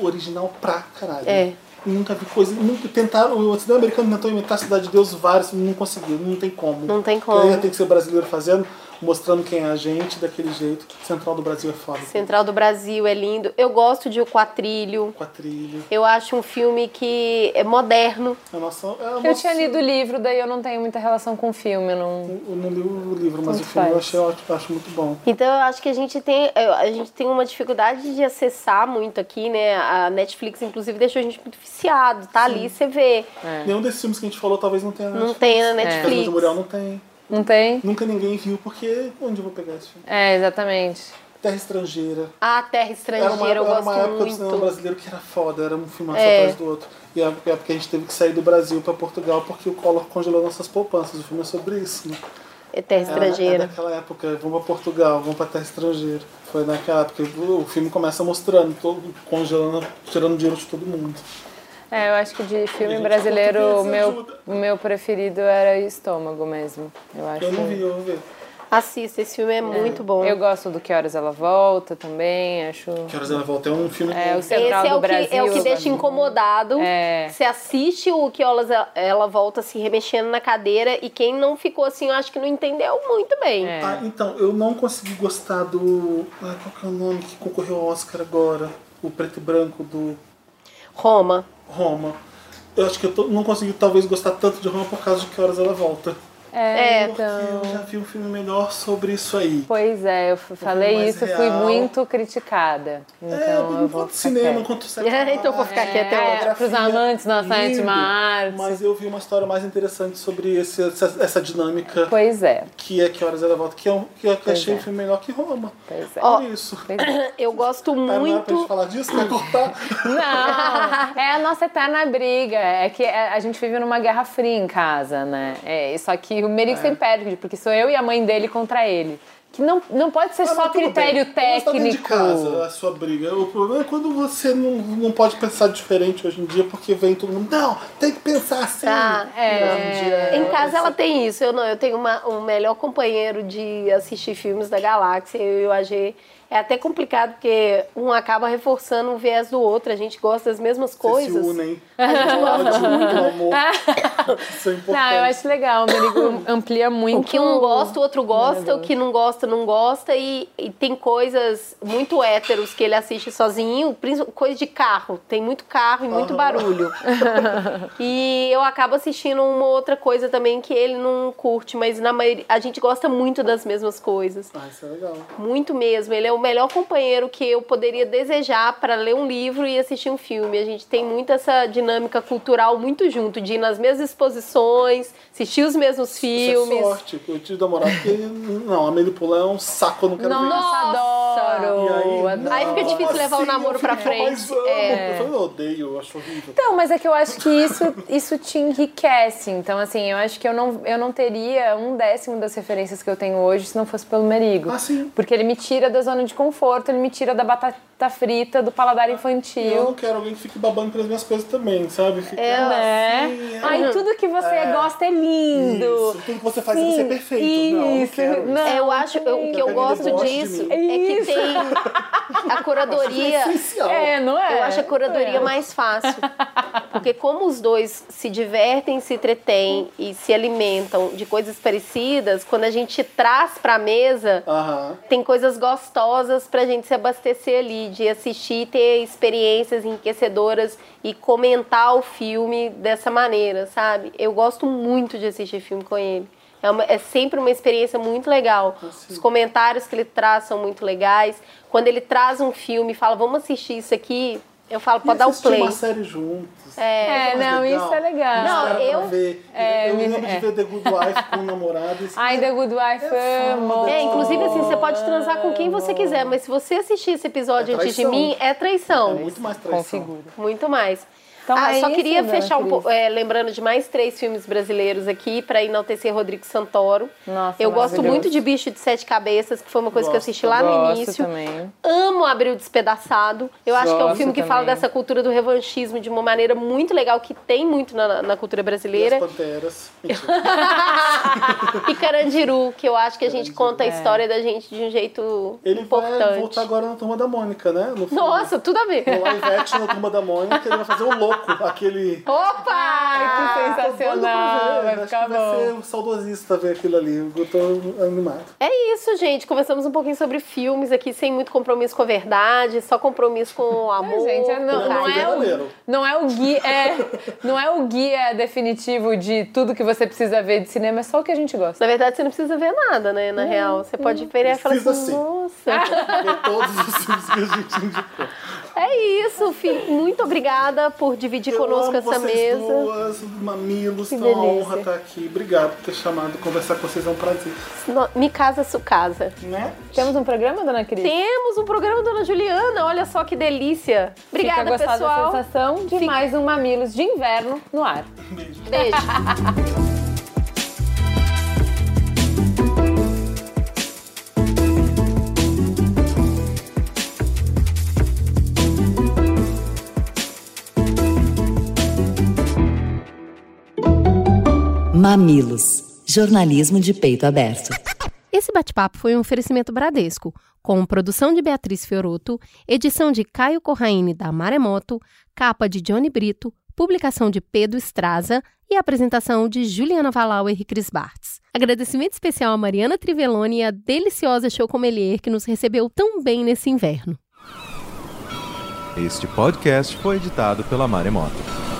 Speaker 5: original pra caralho.
Speaker 3: É.
Speaker 5: Nunca vi coisa. Nunca tentaram. O cinema americano tentou imitar a Cidade de Deus vários, não conseguiu, não tem como.
Speaker 3: Não tem
Speaker 5: Porque aí
Speaker 3: como.
Speaker 5: tem que ser brasileiro fazendo, mostrando quem é a gente daquele jeito. Central do Brasil é foda.
Speaker 3: Central do Brasil é lindo. Eu gosto de O Quatrilho.
Speaker 5: Trilha.
Speaker 3: Eu acho um filme que é moderno.
Speaker 5: A nossa, é a
Speaker 4: Eu
Speaker 5: nossa-
Speaker 4: tinha lido o livro, daí eu não tenho muita relação com o filme, eu não...
Speaker 5: Eu não li o livro, mas
Speaker 4: Tanto
Speaker 5: o filme eu
Speaker 4: faz.
Speaker 5: achei ótimo, eu acho muito bom.
Speaker 3: Então eu acho que a gente tem eu- a gente tem uma dificuldade de acessar muito aqui, né? A Netflix inclusive deixou a gente muito viciado, tá ali você vê.
Speaker 5: Nenhum desses filmes que a gente falou talvez não tenha na
Speaker 3: Não
Speaker 5: Netflix.
Speaker 3: tem na Netflix.
Speaker 5: Memorial não tem.
Speaker 4: Não tem?
Speaker 5: Nunca ninguém viu, porque onde eu vou pegar esse filme?
Speaker 4: É, exatamente.
Speaker 5: Terra Estrangeira.
Speaker 3: A Terra
Speaker 5: Era uma,
Speaker 3: Estrangeira eu
Speaker 5: era
Speaker 3: gosto
Speaker 5: uma época do cinema
Speaker 3: muito.
Speaker 5: brasileiro que era foda, era um filme
Speaker 3: É.
Speaker 5: atrás do outro. E é a época que a gente teve que sair do Brasil pra Portugal porque o Collor congelou nossas poupanças. O filme é sobre isso, né?
Speaker 3: É Terra
Speaker 5: Era-
Speaker 3: Estrangeira.
Speaker 5: É daquela época, vamos pra Portugal, vamos pra Terra Estrangeira. Foi naquela época, o filme começa mostrando, todo, congelando, tirando dinheiro de todo mundo.
Speaker 4: É, eu acho que de filme brasileiro, o meu,
Speaker 5: ajuda.
Speaker 4: o meu preferido era Estômago mesmo. Eu acho.
Speaker 5: Eu não vi, eu vou ver.
Speaker 3: Assista, esse filme é, muito bom.
Speaker 4: Eu gosto do Que Horas Ela Volta também, acho...
Speaker 5: Que horas ela volta? É um filme
Speaker 4: É, o
Speaker 3: Esse
Speaker 4: Central
Speaker 3: é
Speaker 4: do
Speaker 3: o, que,
Speaker 4: Brasil.
Speaker 3: é o que
Speaker 4: eu
Speaker 3: deixa incomodado.
Speaker 4: É.
Speaker 3: Você assiste o que ela, ela volta se remexendo na cadeira e quem não ficou assim, eu acho que não entendeu muito bem.
Speaker 4: É.
Speaker 5: Ah, então, eu não consegui gostar do. Ah, qual que é o nome que concorreu ao Oscar agora? O preto e branco do
Speaker 3: Roma.
Speaker 5: Roma. Eu acho que eu tô- não consegui talvez gostar tanto de Roma por causa de que horas ela volta.
Speaker 4: É,
Speaker 3: É,
Speaker 4: então...
Speaker 5: eu já vi um filme melhor sobre isso aí.
Speaker 4: Pois é, eu falei isso, fui
Speaker 5: real.
Speaker 4: muito criticada. Então
Speaker 5: é,
Speaker 4: eu vou
Speaker 5: cinema,
Speaker 4: quieta.
Speaker 5: quanto sexo.
Speaker 3: Então eu vou ficar aqui até
Speaker 4: É,
Speaker 5: fotografia,
Speaker 4: pros amantes da sétima arte.
Speaker 5: Mas eu vi uma história mais interessante sobre esse- essa, essa dinâmica
Speaker 4: Pois é,
Speaker 5: que é que horas ela volta, que, é um, que eu
Speaker 4: Pois
Speaker 5: achei
Speaker 4: é.
Speaker 5: um filme melhor que Roma.
Speaker 4: pois é.
Speaker 5: Por isso.
Speaker 4: Pois é.
Speaker 3: Eu gosto
Speaker 5: Ah, não era pra gente
Speaker 3: muito.
Speaker 5: falar disso? Quer cortar?
Speaker 4: Não, é a nossa eterna briga. É que a gente vive numa guerra fria em casa, né? É, só que o Merigo
Speaker 5: É.
Speaker 4: sempre perde, porque sou eu e a mãe dele contra ele. Que não, não pode ser
Speaker 5: Ah,
Speaker 4: só
Speaker 5: mas
Speaker 4: critério
Speaker 5: bem. Mas tá dentro de
Speaker 4: técnico.
Speaker 5: casa a sua briga. O problema é quando você não, não pode pensar diferente hoje em dia, porque vem todo mundo. Não, tem que pensar assim.
Speaker 3: Tá,
Speaker 4: é.
Speaker 5: É-
Speaker 3: Em casa ela tem isso, eu não. Eu tenho uma, um melhor companheiro de assistir filmes da galáxia, eu e o AG. É até complicado porque um acaba reforçando o viés do outro, a gente gosta das mesmas
Speaker 5: Vocês
Speaker 3: coisas.
Speaker 5: se unem. A gente gosta muito do amor. Isso é importante.
Speaker 4: Não, eu acho legal. O Merigo amplia muito.
Speaker 3: O que um gosta, o outro gosta, o que não gosta, não gosta. E, e tem coisas muito héteros que ele assiste sozinho, coisa de carro. Tem muito carro e muito barulho. e eu acabo assistindo uma outra coisa também que ele não curte, mas na maioria, a gente gosta muito das mesmas coisas.
Speaker 5: Ah, isso é legal.
Speaker 3: Muito mesmo. Ele é o melhor companheiro que eu poderia desejar para ler um livro e assistir um filme. A gente tem muito essa dinâmica cultural muito junto, de ir nas mesmas exposições, assistir os mesmos filmes.
Speaker 5: Isso é sorte. Eu tive namorado porque. Não, a Melipula é um saco, eu não quero ver isso.
Speaker 4: Nossa, adoro!
Speaker 5: E aí,
Speaker 4: adoro.
Speaker 3: Aí fica difícil levar o namoro pra frente. É.
Speaker 5: Eu falei, eu odeio, eu acho horrível.
Speaker 4: Então, mas é que eu acho que isso, isso te enriquece. Então, assim, eu acho que eu não, eu não teria um décimo das referências que eu tenho hoje se não fosse pelo Merigo.
Speaker 5: Ah, sim.
Speaker 4: Porque ele me tira da zona de conforto, ele me tira da batata frita, do paladar
Speaker 5: Eu não
Speaker 4: infantil.
Speaker 5: quero alguém que fique babando pelas minhas coisas também, sabe? Fica
Speaker 4: Né?
Speaker 5: assim, é.
Speaker 4: Ai, tudo que você
Speaker 5: É.
Speaker 4: gosta é lindo.
Speaker 5: Isso, tudo que você faz deve ser perfeito. Não, não
Speaker 4: Isso. Não,
Speaker 3: É, eu acho, eu- o que eu gosto
Speaker 5: de
Speaker 3: disso é que
Speaker 4: Isso.
Speaker 3: tem a curadoria.
Speaker 5: É essencial.
Speaker 4: É, não é?
Speaker 3: Eu acho a curadoria
Speaker 4: É.
Speaker 3: mais fácil. Porque como os dois se divertem, se entretêm e se alimentam de coisas parecidas, quando a gente traz pra mesa,
Speaker 5: Aham.
Speaker 3: tem coisas gostosas pra gente se abastecer ali, de assistir, ter experiências enriquecedoras e comentar o filme dessa maneira, sabe? Eu gosto muito de assistir filme com ele. É, uma- é sempre uma experiência muito legal. Os comentários que ele traz são muito legais. Quando ele traz um filme e fala, vamos assistir isso aqui, eu falo, pode dar o
Speaker 5: assistir
Speaker 3: play.
Speaker 5: uma série juntos.
Speaker 4: É,
Speaker 5: mais
Speaker 4: não,
Speaker 5: legal.
Speaker 4: isso é legal.
Speaker 3: Não, eu-
Speaker 5: ver.
Speaker 4: É,
Speaker 5: eu
Speaker 4: me-
Speaker 5: lembro
Speaker 4: é.
Speaker 5: de ver The Good Wife com o namorado.
Speaker 4: Ai, The Good Wife,
Speaker 5: É
Speaker 4: amo.
Speaker 3: É, inclusive assim, você pode transar com quem você quiser, mas se você assistir esse episódio
Speaker 5: É
Speaker 3: antes de mim, é
Speaker 5: é
Speaker 3: traição.
Speaker 5: muito mais traição.
Speaker 4: Configura.
Speaker 3: Muito mais.
Speaker 4: Então
Speaker 3: ah,
Speaker 4: é
Speaker 3: só
Speaker 4: isso,
Speaker 3: queria fechar um pouco, é, lembrando de mais três filmes brasileiros aqui pra enaltecer Rodrigo Santoro.
Speaker 4: Nossa,
Speaker 3: eu gosto muito de Bicho de Sete Cabeças, que foi uma coisa que eu
Speaker 5: Gosto,
Speaker 3: assisti lá no
Speaker 4: Gosto
Speaker 3: início.
Speaker 4: também.
Speaker 3: Amo Abril Despedaçado. Eu acho que é um
Speaker 4: Gosto
Speaker 3: filme que fala
Speaker 4: também.
Speaker 3: dessa cultura do revanchismo de uma maneira muito legal, que tem muito na, na cultura
Speaker 5: E as
Speaker 3: brasileira.
Speaker 5: Panteras.
Speaker 3: E Carandiru, que eu acho que a gente conta a história da gente de um jeito
Speaker 5: Ele vai
Speaker 3: importante.
Speaker 5: voltar agora na Turma da Mônica, né?
Speaker 3: Nossa, tudo a ver.
Speaker 5: No live action na Turma da Mônica, ele vai fazer o louco, aquele...
Speaker 3: Opa!
Speaker 4: Ai, que sensacional!
Speaker 5: ver,
Speaker 4: Vai
Speaker 5: Acho
Speaker 4: ficar
Speaker 5: que vai
Speaker 4: bom.
Speaker 5: ser um saudosista ver aquilo ali. Eu tô animado.
Speaker 3: É isso, gente. Conversamos um pouquinho sobre filmes aqui, sem muito compromisso com a verdade, só compromisso com o amor.
Speaker 4: gente, é- não-
Speaker 3: o
Speaker 4: não é o-. Não é o guia, é, não é o guia definitivo de tudo que você precisa ver de cinema, é só o que a gente gosta.
Speaker 3: Na verdade, você não precisa ver nada, né? Na real, você pode ver e falar assim,
Speaker 5: sim.
Speaker 3: nossa.
Speaker 5: Ver todos os filmes que a gente indicou.
Speaker 3: É isso, Fih. Muito obrigada por dividir
Speaker 5: Eu
Speaker 3: conosco
Speaker 5: amo
Speaker 3: essa
Speaker 5: vocês
Speaker 3: mesa.
Speaker 5: duas, mamilos,
Speaker 3: Que
Speaker 5: uma honra estar aqui. Obrigado por ter chamado, conversar com vocês é um prazer.
Speaker 3: No- Me casa, su casa.
Speaker 5: Né?
Speaker 4: Temos um programa, dona Cris?
Speaker 3: Temos um programa Dona Juliana, olha só que delícia. Obrigada,
Speaker 4: Fica
Speaker 3: pessoal.
Speaker 4: da sensação de mais um Mamilos de Inverno no ar.
Speaker 5: Beijo.
Speaker 3: Beijo.
Speaker 6: Mamilos. Jornalismo de peito aberto.
Speaker 2: Esse bate-papo foi um oferecimento Bradesco, com produção de Beatriz Fioroto, edição de Caio Corraine da Maremoto, capa de Johnny Brito, publicação de Pedro Estraza e apresentação de Juliana Valauer e Cris Bartz. Agradecimento especial a Mariana Trivelloni e a deliciosa Chocomelier que nos recebeu tão bem nesse inverno.
Speaker 7: Este podcast foi editado pela Maremoto.